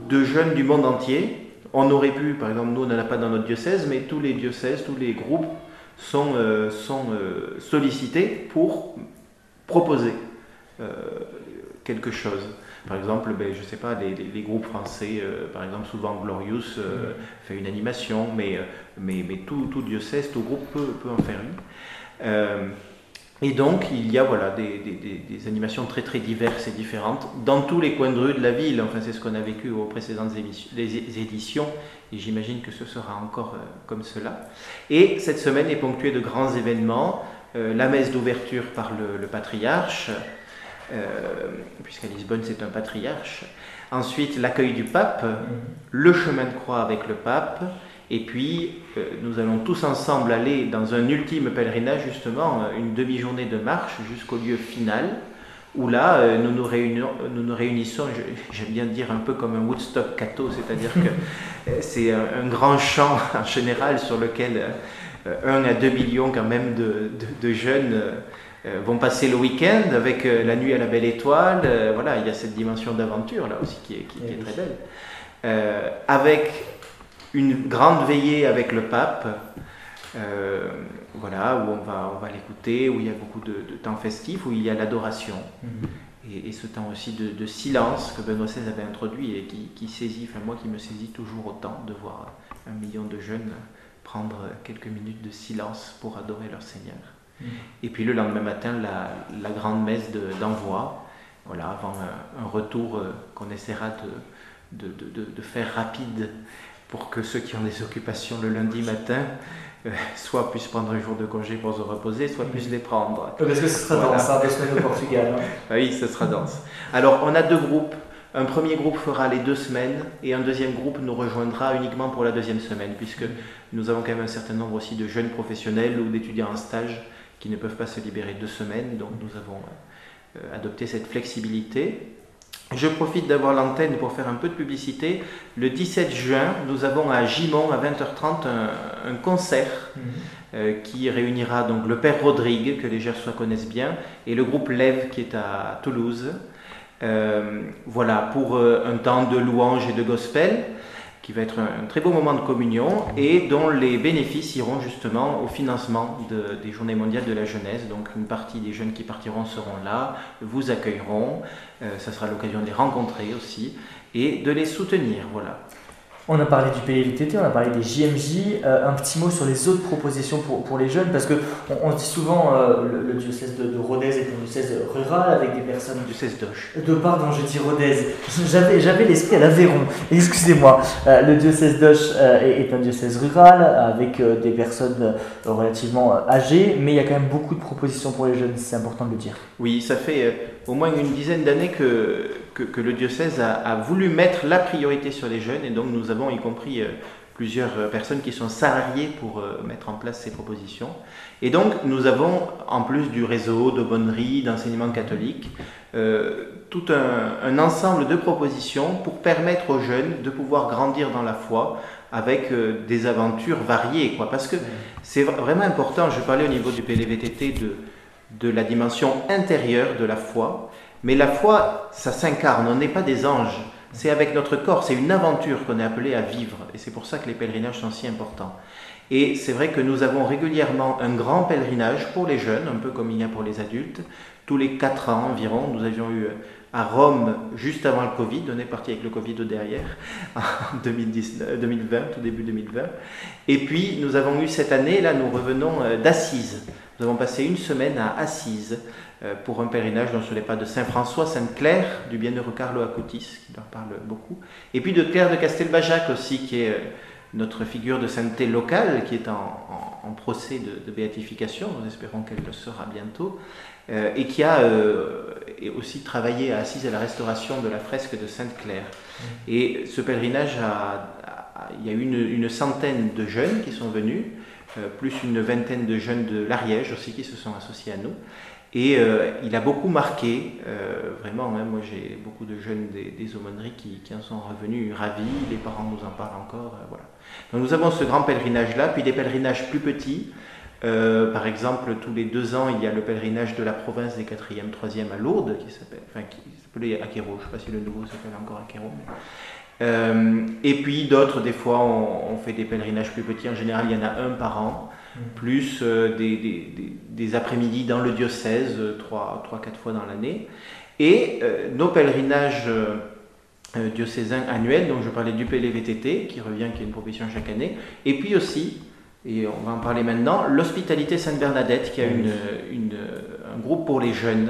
de jeunes du monde entier. On aurait pu, par exemple, nous on n'en a pas dans notre diocèse, mais tous les diocèses, tous les groupes sont, sont sollicités pour proposer quelque chose. Par exemple, ben, je ne sais pas, les, groupes français, par exemple, souvent Glorious fait une animation, mais, mais, mais tout, tout, diocèse, tout groupe peut, peut en faire une. Euh, et donc, il y a voilà, des, des, animations très très diverses et différentes dans tous les coins de rue de la ville. Enfin, c'est ce qu'on a vécu aux précédentes éditions, et j'imagine que ce sera encore euh, comme cela. Et cette semaine est ponctuée de grands événements. Euh, la messe d'ouverture par le, patriarche, puisqu'à Lisbonne c'est un patriarche. Ensuite, l'accueil du pape, mmh. le chemin de croix avec le pape, et puis, euh, nous allons tous ensemble aller dans un ultime pèlerinage, justement, euh, une demi-journée de marche jusqu'au lieu final, où là, euh, nous, nous, nous nous réunissons, j'aime bien dire un peu comme un Woodstock Cato, c'est-à-dire que c'est un, grand champ en général sur lequel 1 à 2 millions quand même de, de, jeunes vont passer le week-end avec la nuit à la belle étoile. voilà, il y a cette dimension d'aventure là aussi qui est, qui, qui est très belle. avec une grande veillée avec le pape, euh, voilà, où on va, on va l'écouter, où il y a beaucoup de, temps festif, où il y a l'adoration. Mhm. Et, ce temps aussi de, silence que Benoît XVI avait introduit et qui, saisit, enfin moi qui me saisit toujours autant de voir un million de jeunes prendre quelques minutes de silence pour adorer leur Seigneur. Mhm. Et puis le lendemain matin, la, grande messe d'envoi, voilà, avant un, retour euh, qu'on essaiera de, de, faire rapide pour que ceux qui ont des occupations le lundi matin euh, soit puissent prendre un jour de congé pour se reposer, soit puissent les prendre. Parce que ce sera dense, hein, deux semaines au Portugal. Hein. oui, ce sera dense. Alors, on a deux groupes. Un premier groupe fera les deux semaines et un deuxième groupe nous rejoindra uniquement pour la deuxième semaine, puisque nous avons quand même un certain nombre aussi de jeunes professionnels ou d'étudiants en stage qui ne peuvent pas se libérer deux semaines, donc nous avons euh, adopté cette flexibilité. Je profite d'avoir l'antenne pour faire un peu de publicité. Le 17 juin, nous avons à Gimont à 20h30 un, concert mhm. euh, qui réunira donc le père Rodrigue, que les Gersois connaissent bien, et le groupe Lève qui est à Toulouse. Euh, voilà, pour un temps de louange et de gospel qui va être un, très beau moment de communion et dont les bénéfices iront justement au financement des Journées mondiales de la jeunesse. Donc une partie des jeunes qui partiront seront là, vous accueilleront, euh, ça sera l'occasion de les rencontrer aussi et de les soutenir. Voilà. On a parlé du PLVTT, on a parlé des JMJ. Euh, un petit mot sur les autres propositions pour, pour les jeunes, parce qu'on on dit souvent euh, le, diocèse de, Rodez est un diocèse rural avec des personnes. Du diocèse d'Oche. De pardon, je dis Rodez. J'avais, j'avais l'esprit à l'Aveyron. Excusez-moi. Euh, le diocèse d'Oche est, un diocèse rural avec des personnes relativement âgées, mais il y a quand même beaucoup de propositions pour les jeunes, c'est important de le dire. Oui, ça fait au moins une dizaine d'années que, que, le diocèse a, voulu mettre la priorité sur les jeunes et donc nous avons y compris euh, plusieurs euh, personnes qui sont salariées pour euh, mettre en place ces propositions. Et donc nous avons, en plus du réseau d'aumônerie, d'enseignement catholique, tout un, ensemble de propositions pour permettre aux jeunes de pouvoir grandir dans la foi avec des aventures variées. Quoi. Parce que c'est vraiment important, je parlais au niveau du PLVTT de de la dimension intérieure de la foi. Mais la foi, ça s'incarne, on n'est pas des anges. C'est avec notre corps, c'est une aventure qu'on est appelé à vivre. Et c'est pour ça que les pèlerinages sont si importants. Et c'est vrai que nous avons régulièrement un grand pèlerinage pour les jeunes, un peu comme il y a pour les adultes. Tous les quatre ans environ, nous avions eu à Rome juste avant le Covid, on est parti avec le Covid derrière, en 2019, 2020, tout début 2020. Et puis nous avons eu cette année, là nous revenons euh, d'Assise. Nous avons passé une semaine à Assise pour un pèlerinage dans les pas de Saint-François, Sainte-Claire, du bienheureux Carlo Acutis, qui leur parle beaucoup, et puis de Claire de Castelbajac aussi, qui est euh, notre figure de sainteté locale, qui est en, procès de, béatification, nous espérons qu'elle le sera bientôt, euh, et qui a aussi travaillé à Assise à la restauration de la fresque de Sainte-Claire. Mmh. Et ce pèlerinage, il y a eu une centaine de jeunes qui sont venus, euh, plus une vingtaine de jeunes de l'Ariège aussi qui se sont associés à nous. Et euh, il a beaucoup marqué, euh, vraiment, hein, moi j'ai beaucoup de jeunes des, aumôneries qui, en sont revenus ravis, les parents nous en parlent encore. voilà. Donc nous avons ce grand pèlerinage-là, puis des pèlerinages plus petits. par exemple, tous les deux ans, il y a le pèlerinage de la province des 4e, 3e à Lourdes, qui s'appelle, enfin, qui s'appelait Aquero, je ne sais pas si le nouveau s'appelle encore Aquero. Euh, et puis d'autres, des fois, on, fait des pèlerinages plus petits. En général, il y en a un par an. Plus euh, des, après-midi dans le diocèse, 3-4 fois dans l'année. Et euh, nos pèlerinages diocésains annuels, donc je parlais du PLVTT, qui revient, qui est une proposition chaque année, et puis aussi, et on va en parler maintenant, l'Hospitalité Sainte-Bernadette, qui a une, un groupe pour les jeunes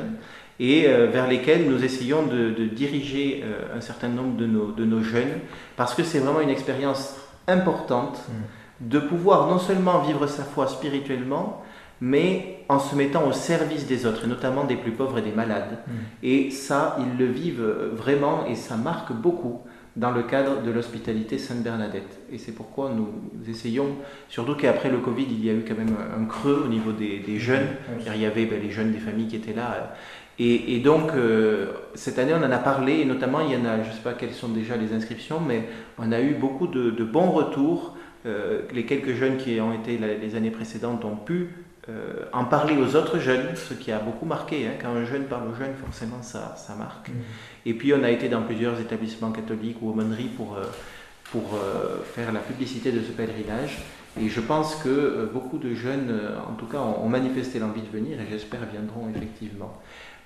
et euh, vers lesquels nous essayons de, diriger euh, un certain nombre de nos, de nos jeunes, parce que c'est vraiment une expérience importante mm. De pouvoir non seulement vivre sa foi spirituellement, mais en se mettant au service des autres, et notamment des plus pauvres et des malades. Mm. Et ça, ils le vivent vraiment, et ça marque beaucoup dans le cadre de l'hospitalité Sainte-Bernadette. Et c'est pourquoi nous essayons, surtout qu'après le Covid, il y a eu quand même un creux au niveau des, des jeunes, car il y avait ben, les jeunes des familles qui étaient là et, donc, euh, cette année, on en a parlé, et notamment, il y en a, je ne sais pas quelles sont déjà les inscriptions, mais on a eu beaucoup de, bons retours. Euh, les quelques jeunes qui ont été les années précédentes ont pu euh, en parler aux autres jeunes, ce qui a beaucoup marqué. Hein. Quand un jeune parle aux jeunes, forcément, ça, ça marque. Mmh. Et puis, on a été dans plusieurs établissements catholiques ou aumôneries pour, pour faire la publicité de ce pèlerinage. Et je pense que beaucoup de jeunes, en tout cas, ont manifesté l'envie de venir et j'espère viendront effectivement.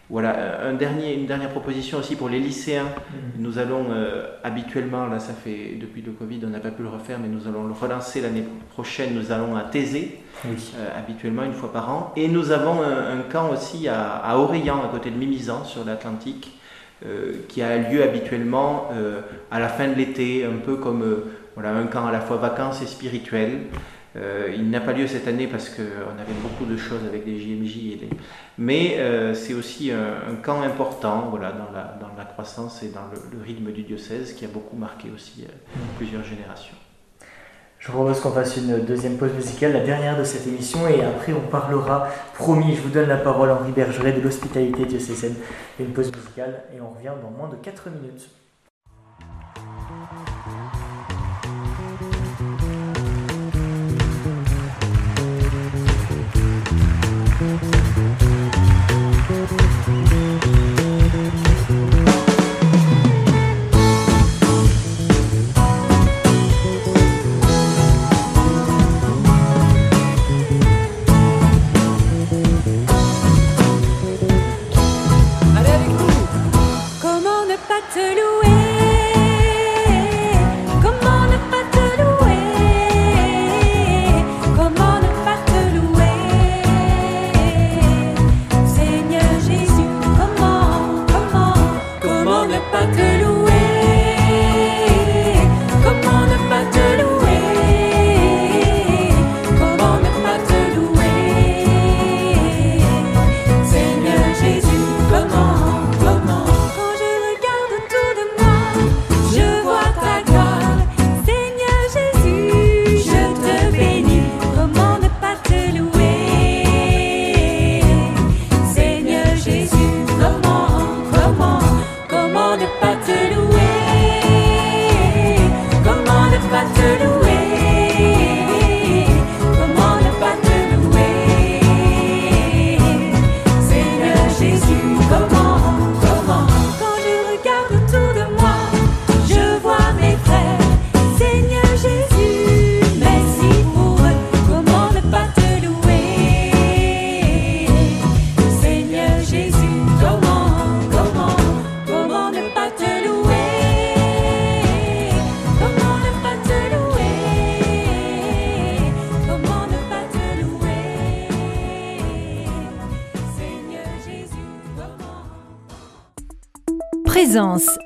Voilà, un dernier, une dernière proposition aussi pour les lycéens. Mhm. Nous allons euh, habituellement, là ça fait depuis le Covid, on n'a pas pu le refaire, mais nous allons le relancer l'année prochaine. Nous allons à Thésée, euh, habituellement une fois par an. Et nous avons un, camp aussi à, à, à côté de Mimizan, sur l'Atlantique, euh, qui a lieu habituellement à la fin de l'été, un peu comme voilà, un camp à la fois vacances et spirituel. Euh, il n'a pas lieu cette année parce qu'on avait beaucoup de choses avec les JMJ, mais euh, c'est aussi un, camp important voilà, dans, la, dans la croissance et dans le, rythme du diocèse qui a beaucoup marqué aussi euh, plusieurs générations. Je vous propose qu'on fasse une deuxième pause musicale, la dernière de cette émission, et après on parlera, promis, je vous donne la parole Henri Bergeret de l'hospitalité diocésaine. Une pause musicale et on revient dans moins de 4 minutes.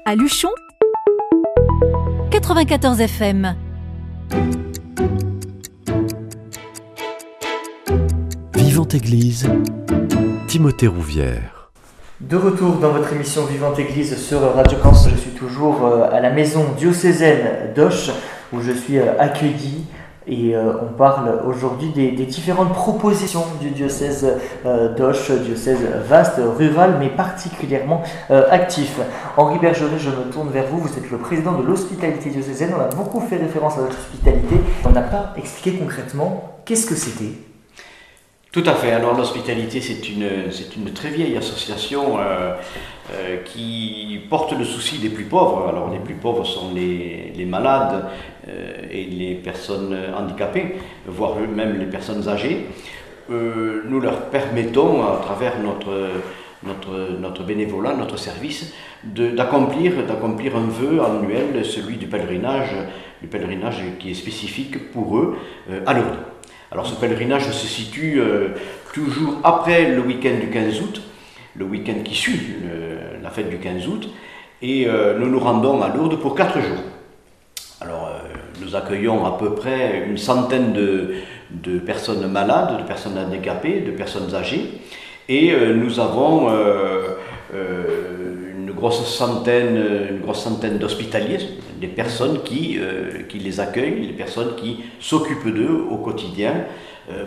À Luchon 94 FM. Vivante Église, Timothée Rouvière. De retour dans votre émission Vivante Église sur Radio France, je suis toujours euh, à la maison diocésaine d'Oche où je suis euh, accueilli et euh, on parle aujourd'hui des, différentes propositions du diocèse euh, d'Auch, diocèse vaste, rural, mais particulièrement euh, actif. Henri Bergeret, je me tourne vers vous. Vous êtes le président de l'hospitalité diocésaine. On a beaucoup fait référence à votre hospitalité. On n'a pas expliqué concrètement qu'est-ce que c'était. Tout à fait. Alors l'hospitalité, c'est une, une très vieille association qui porte le souci des plus pauvres. Alors les plus pauvres sont les, les malades, euh, et les personnes handicapées, voire même les personnes âgées, euh, nous leur permettons, à travers notre, notre, notre bénévolat, notre service, d'accomplir un vœu annuel, celui du pèlerinage, du pèlerinage qui est spécifique pour eux euh, à Lourdes. Alors ce pèlerinage se situe toujours après le week-end du 15 août, le week-end qui suit la fête du 15 août, et nous nous rendons à Lourdes pour quatre jours. Alors, nous accueillons à peu près une centaine de, personnes malades, de personnes handicapées, de personnes âgées. Et euh, nous avons euh, euh, une grosse centaine d'hospitaliers, des personnes qui, qui les accueillent, les personnes qui s'occupent d'eux au quotidien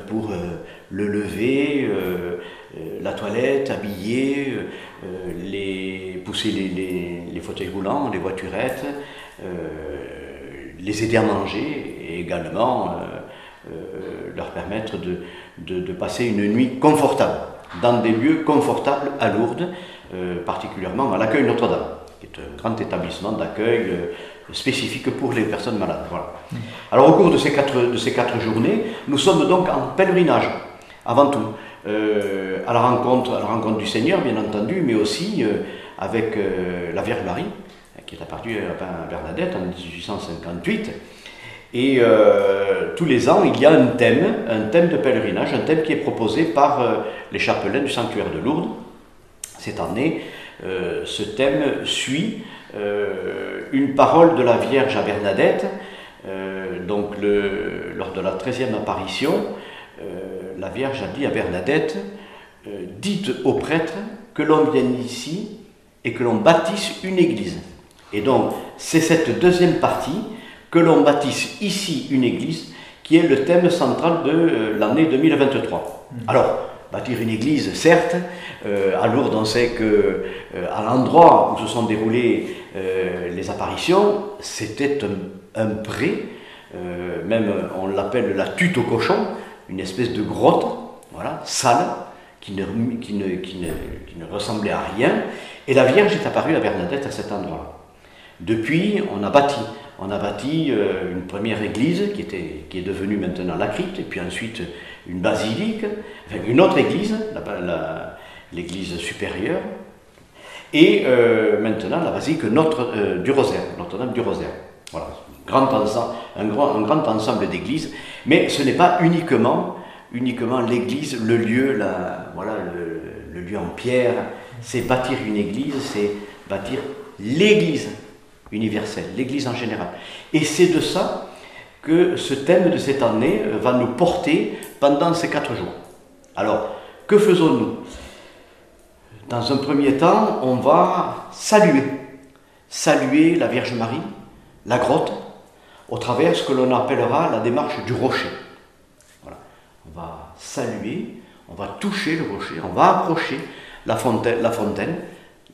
pour le lever, la toilette, habiller, pousser les, les, fauteuils roulants, les voiturettes les aider à manger et également euh, euh, leur permettre de, de, passer une nuit confortable, dans des lieux confortables à Lourdes, euh, particulièrement à l'accueil Notre-Dame, qui est un grand établissement d'accueil spécifique pour les personnes malades. Voilà. Mmh. Alors au cours de ces, quatre, de ces quatre journées, nous sommes donc en pèlerinage, avant tout, à, la rencontre, à la rencontre du Seigneur, bien entendu, mais aussi avec la Vierge Marie, qui est apparu à Bernadette en 1858. Et euh, tous les ans, il y a un thème, un thème de pèlerinage, un thème qui est proposé par euh, les chapelains du sanctuaire de Lourdes. Cette année, euh, ce thème suit une parole de la Vierge à Bernadette donc lors de la 13e apparition, la Vierge a dit à Bernadette, dites aux prêtres que l'on vienne ici et que l'on bâtisse une église. Et donc, c'est cette deuxième partie, que l'on bâtisse ici une église, qui est le thème central de l'année 2023. Mmh. Alors, bâtir une église, certes. Euh, à Lourdes, on sait que euh, à l'endroit où se sont déroulées euh, les apparitions, c'était un, pré, même on l'appelle la tute au cochon, une espèce de grotte, voilà, sale, qui ne, qui, ne, qui, ne, ressemblait à rien. Et la Vierge est apparue à Bernadette à cet endroit-là. Depuis, on a bâti. On a bâti une première église qui, était, qui est devenue maintenant la crypte, et puis ensuite une basilique, une autre église, l'église supérieure, et euh, maintenant la basilique notre, euh, du Rosaire, Notre-Dame du Rosaire. Voilà, un, grand, ensemble d'églises, mais ce n'est pas uniquement, uniquement l'église, le lieu, voilà, le, lieu en pierre, c'est bâtir une église, c'est bâtir l'église universelle, l'église en général. Et c'est de ça que ce thème de cette année euh, va nous porter pendant ces quatre jours. Alors, que faisons-nous? Dans un premier temps, on va saluer, saluer la Vierge Marie, la grotte, au travers ce que l'on appellera la démarche du rocher. Voilà. On va saluer, on va toucher le rocher, on va approcher la fontaine. La fontaine.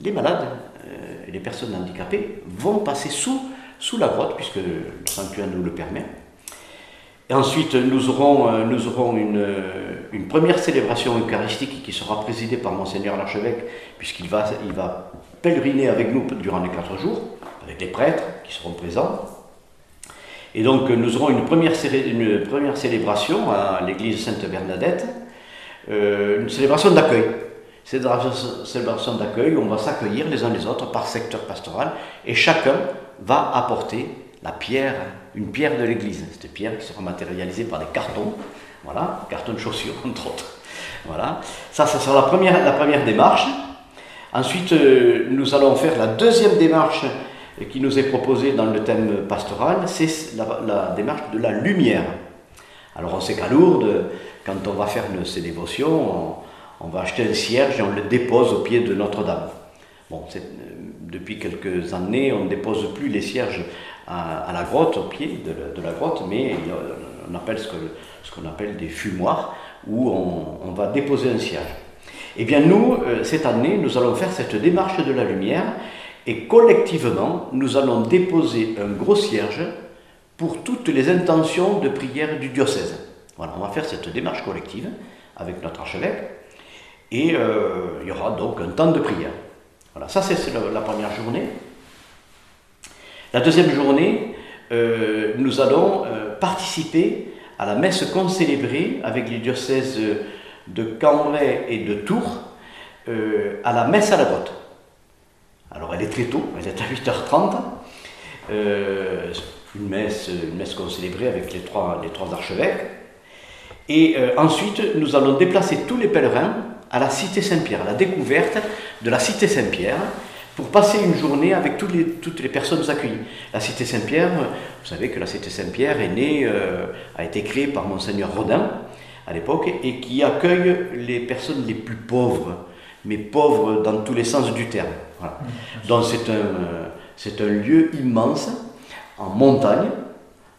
Les malades euh, et les personnes handicapées vont passer sous, sous la grotte, puisque le sanctuaire nous le permet. Ensuite, nous aurons, euh, euh, une, première célébration eucharistique qui sera présidée par Monseigneur l'archevêque, puisqu'il va, pèleriner avec nous durant les quatre jours, avec les prêtres qui seront présents. Et donc, nous aurons une première, célébration à l'église Sainte-Bernadette, euh, une célébration d'accueil. C'est une célébration d'accueil on va s'accueillir les uns les autres par secteur pastoral et chacun va apporter la pierre, une pierre de l'église. Cette pierre qui sera matérialisée par des cartons, voilà, cartons de chaussures entre autres. Voilà, ça, ça sera la première, la première démarche. Ensuite, euh, nous allons faire la deuxième démarche qui nous est proposée dans le thème pastoral, c'est la, démarche de la lumière. Alors on sait qu'à Lourdes, quand on va faire ces dévotions, on, va acheter un cierge et on le dépose au pied de Notre-Dame. Bon, euh, depuis quelques années, on ne dépose plus les cierges à, la grotte, au pied de, la, grotte, mais on appelle ce qu'on appelle des fumoirs, où on, va déposer un cierge. Eh bien nous, euh, cette année, nous allons faire cette démarche de la lumière, et collectivement, nous allons déposer un gros cierge pour toutes les intentions de prière du diocèse. Voilà, on va faire cette démarche collective avec notre archevêque, et euh, il y aura donc un temps de prière. Voilà, ça c'est la première journée. La deuxième journée, euh, nous allons euh, participer à la messe concélébrée avec les diocèses de Cambrai et de Tours, euh, à la messe à la grotte. Alors elle est très tôt, elle est à 8h30. une, messe, une messe concélébrée avec les trois archevêques. Et ensuite, nous allons déplacer tous les pèlerins à la cité Saint-Pierre, à la découverte de la cité Saint-Pierre, pour passer une journée avec toutes les, toutes les personnes accueillies. La cité Saint-Pierre, vous savez que la cité Saint-Pierre est née, euh, a été créée par Monseigneur Rodin à l'époque et qui accueille les personnes les plus pauvres, mais pauvres dans tous les sens du terme. Donc c'est un, euh, c'est un lieu immense en montagne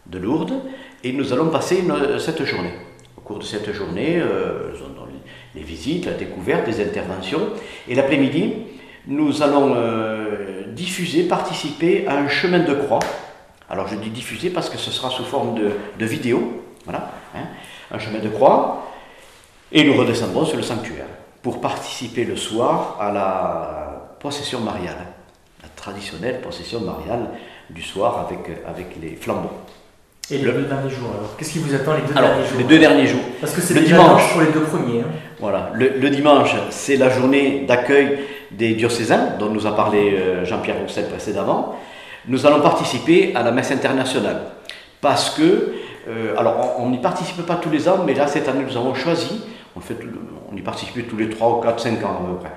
de Lourdes et nous allons passer cette journée. Au cours de cette journée, euh, les visites, la découverte, les interventions et l'après-midi, nous allons euh, diffuser, participer à un chemin de croix. Alors je dis diffuser parce que ce sera sous forme de, vidéo, voilà, hein, un chemin de croix, et nous redescendrons sur le sanctuaire pour participer le soir à la procession mariale, la traditionnelle procession mariale du soir avec, avec les flambeaux. Et les deux derniers jours alors Qu'est-ce qui vous attend les deux derniers jours Les deux derniers jours. Parce que c'est le dimanche pour les deux premiers. Hein. Voilà, le, dimanche, c'est la journée d'accueil des diocésains dont nous a parlé euh, Jean-Pierre Roussel précédemment. Nous allons participer à la messe internationale parce que, euh, alors on n'y participe pas tous les ans, mais là cette année nous avons choisi, on, y participe tous les 3 ou 4, 5 ans à peu près.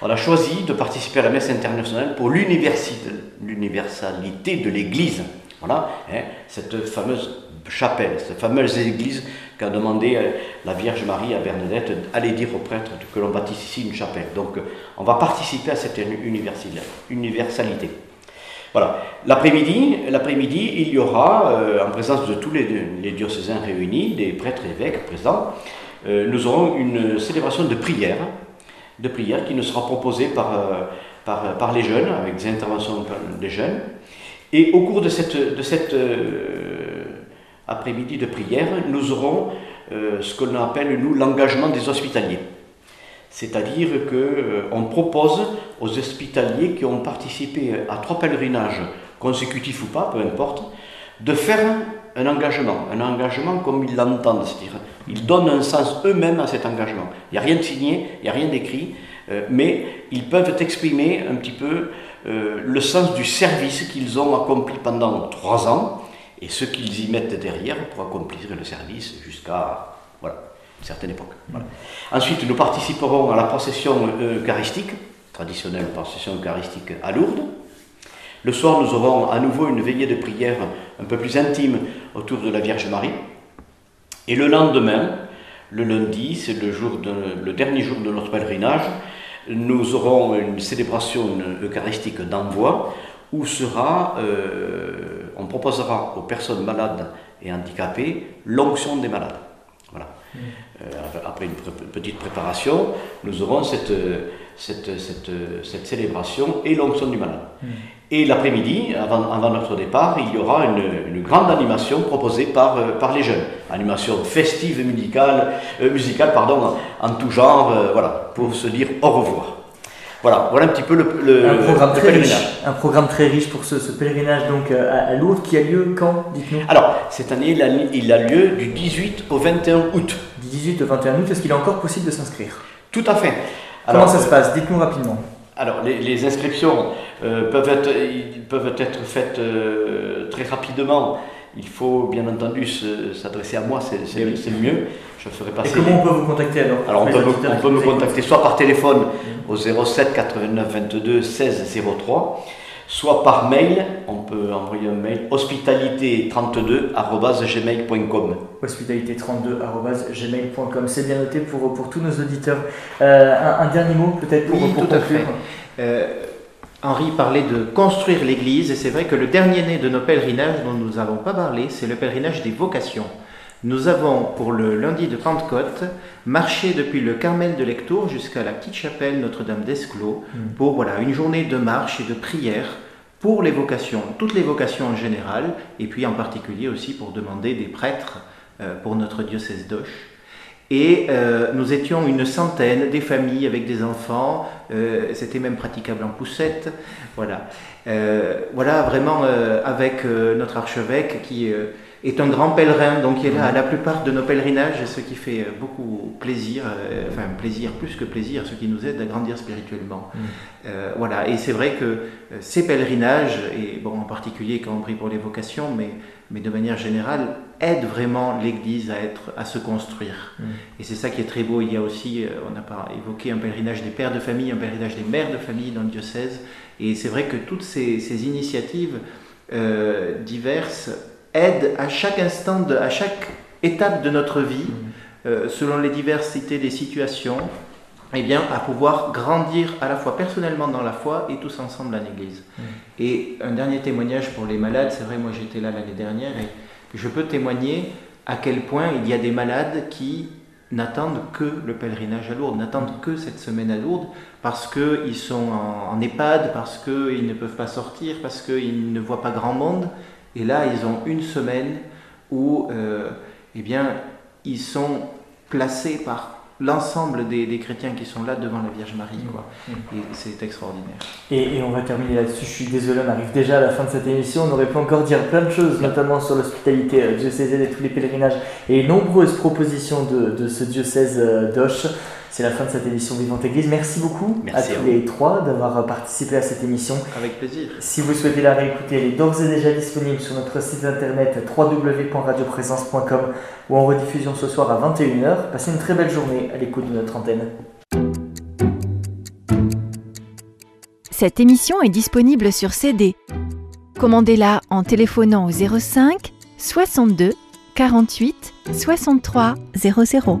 On a choisi de participer à la messe internationale pour l'universalité de l'Église Voilà, hein, cette fameuse chapelle, cette fameuse église qu'a demandé euh, la Vierge Marie à Bernadette d'aller dire aux prêtres que l'on bâtisse ici une chapelle. Donc on va participer à cette universalité. Voilà. L'après-midi, l'après-midi, il y aura, euh, en présence de tous les, diocésains réunis, des prêtres évêques présents, euh, nous aurons une célébration de prière, de prière qui nous sera proposée par, par, par, les jeunes, avec des interventions des jeunes. Et au cours de cette, de cette après-midi de prière, nous aurons euh, ce que l'on appelle, nous, l'engagement des hospitaliers. C'est-à-dire qu'on euh, propose aux hospitaliers qui ont participé à trois pèlerinages, consécutifs ou pas, peu importe, de faire un engagement, un engagement comme ils l'entendent, c'est-à-dire ils donnent un sens eux-mêmes à cet engagement. Il n'y a rien de signé, il n'y a rien d'écrit, euh, mais ils peuvent exprimer un petit peu le sens du service qu'ils ont accompli pendant trois ans et ce qu'ils y mettent derrière pour accomplir le service jusqu'à voilà, une certaine époque. Ensuite, nous participerons à la procession eucharistique, traditionnelle procession eucharistique à Lourdes. Le soir, nous aurons à nouveau une veillée de prière un peu plus intime autour de la Vierge Marie. Et le lendemain, le lundi, c'est le, jour le dernier jour de notre pèlerinage, nous aurons une célébration eucharistique d'envoi où sera, euh, on proposera aux personnes malades et handicapées l'onction des malades. Voilà. Mmh. Euh, après une petite préparation, nous aurons cette, cette, cette, cette célébration et l'onction du malade. Mmh. Et l'après-midi, avant, avant, notre départ, il y aura une, une grande animation proposée par, euh, par les jeunes. Animation festive musicale, musicale pardon, en, tout genre, voilà, pour se dire au revoir. Voilà, voilà un petit peu le, un programme très Riche, un programme très riche pour ce, pèlerinage donc euh, à, Lourdes qui a lieu quand, dites-nous? Alors, cette année, il a, il a, lieu du 18 au 21 août. Du 18 au 21 août, est-ce qu'il est encore possible de s'inscrire? Tout à fait. Alors, Comment ça se passe? Dites-nous rapidement. Alors, les, inscriptions euh, peuvent, être, peuvent être faites euh, très rapidement il faut bien entendu s'adresser à moi, c'est le mieux. Je ferai passer. Et comment on peut vous contacter alors Alors on peut, me, contacter soit par téléphone mmh. au 07 89 22 16 03, soit par mail. On peut envoyer un mail hospitalité32@gmail.com. Hospitalité32@gmail.com. C'est bien noté pour, pour tous nos auditeurs. Euh, un, dernier mot peut-être pour, oui, tout À fait. Euh, Henri parlait de construire l'Église, et c'est vrai que le dernier né de nos pèlerinages dont nous n'avons pas parlé, c'est le pèlerinage des vocations. Nous avons, pour le lundi de Pentecôte, marché depuis le Carmel de Lectour jusqu'à la petite chapelle Notre-Dame d'Esclos mm. pour voilà, une journée de marche et de prière pour les vocations, toutes les vocations en général, et puis en particulier aussi pour demander des prêtres euh, pour notre diocèse d'Auch. Et euh, nous étions une centaine, des familles avec des enfants, euh, c'était même praticable en poussette. Voilà, euh, voilà vraiment avec notre archevêque qui est un grand pèlerin, donc il est là à la plupart de nos pèlerinages, ce qui fait beaucoup plaisir, enfin plaisir plus que plaisir, ce qui nous aide à grandir spirituellement. Mm. voilà, et c'est vrai que ces pèlerinages, et bon en particulier quand on prie pour les vocations, mais mais de manière générale, aide vraiment l'Église à, être, à se construire. Mm. Et c'est ça qui est très beau. Il y a aussi, euh, on a pas évoqué un pèlerinage des pères de famille, un pèlerinage des mères de famille dans le diocèse. Et c'est vrai que toutes ces, initiatives euh, diverses aident à chaque instant, à chaque étape de notre vie, mm. euh, selon les diversités des situations, eh bien, à pouvoir grandir à la fois personnellement dans la foi et tous ensemble en Église. Mm. Et un dernier témoignage pour les malades, c'est vrai, moi j'étais là l'année dernière et je peux témoigner à quel point il y a des malades qui n'attendent que le pèlerinage à Lourdes, n'attendent que cette semaine à Lourdes, parce qu'ils sont en, EHPAD, parce qu'ils ne peuvent pas sortir, parce qu'ils ne voient pas grand monde. Et là, ils ont une semaine où euh, eh bien, ils sont placés par l'ensemble des, chrétiens qui sont là devant la Vierge Marie. Mm. Quoi. Mm. Et c'est extraordinaire. Et, on va terminer là-dessus. Je suis désolé, on arrive déjà à la fin de cette émission. On aurait pu encore dire plein de choses, notamment sur l'hospitalité euh, diocésaine et tous les pèlerinages et nombreuses propositions de, de ce diocèse euh, d'Auch. C'est la fin de cette émission Vivante Église. Merci beaucoup à tous les trois d'avoir participé à cette émission. Avec plaisir. Si vous souhaitez la réécouter, elle est d'ores et déjà disponible sur notre site internet www.radioprésence.com ou en rediffusion ce soir à 21h. Passez une très belle journée à l'écoute de notre antenne. Cette émission est disponible sur CD. Commandez-la en téléphonant au 05 62 48 63 00.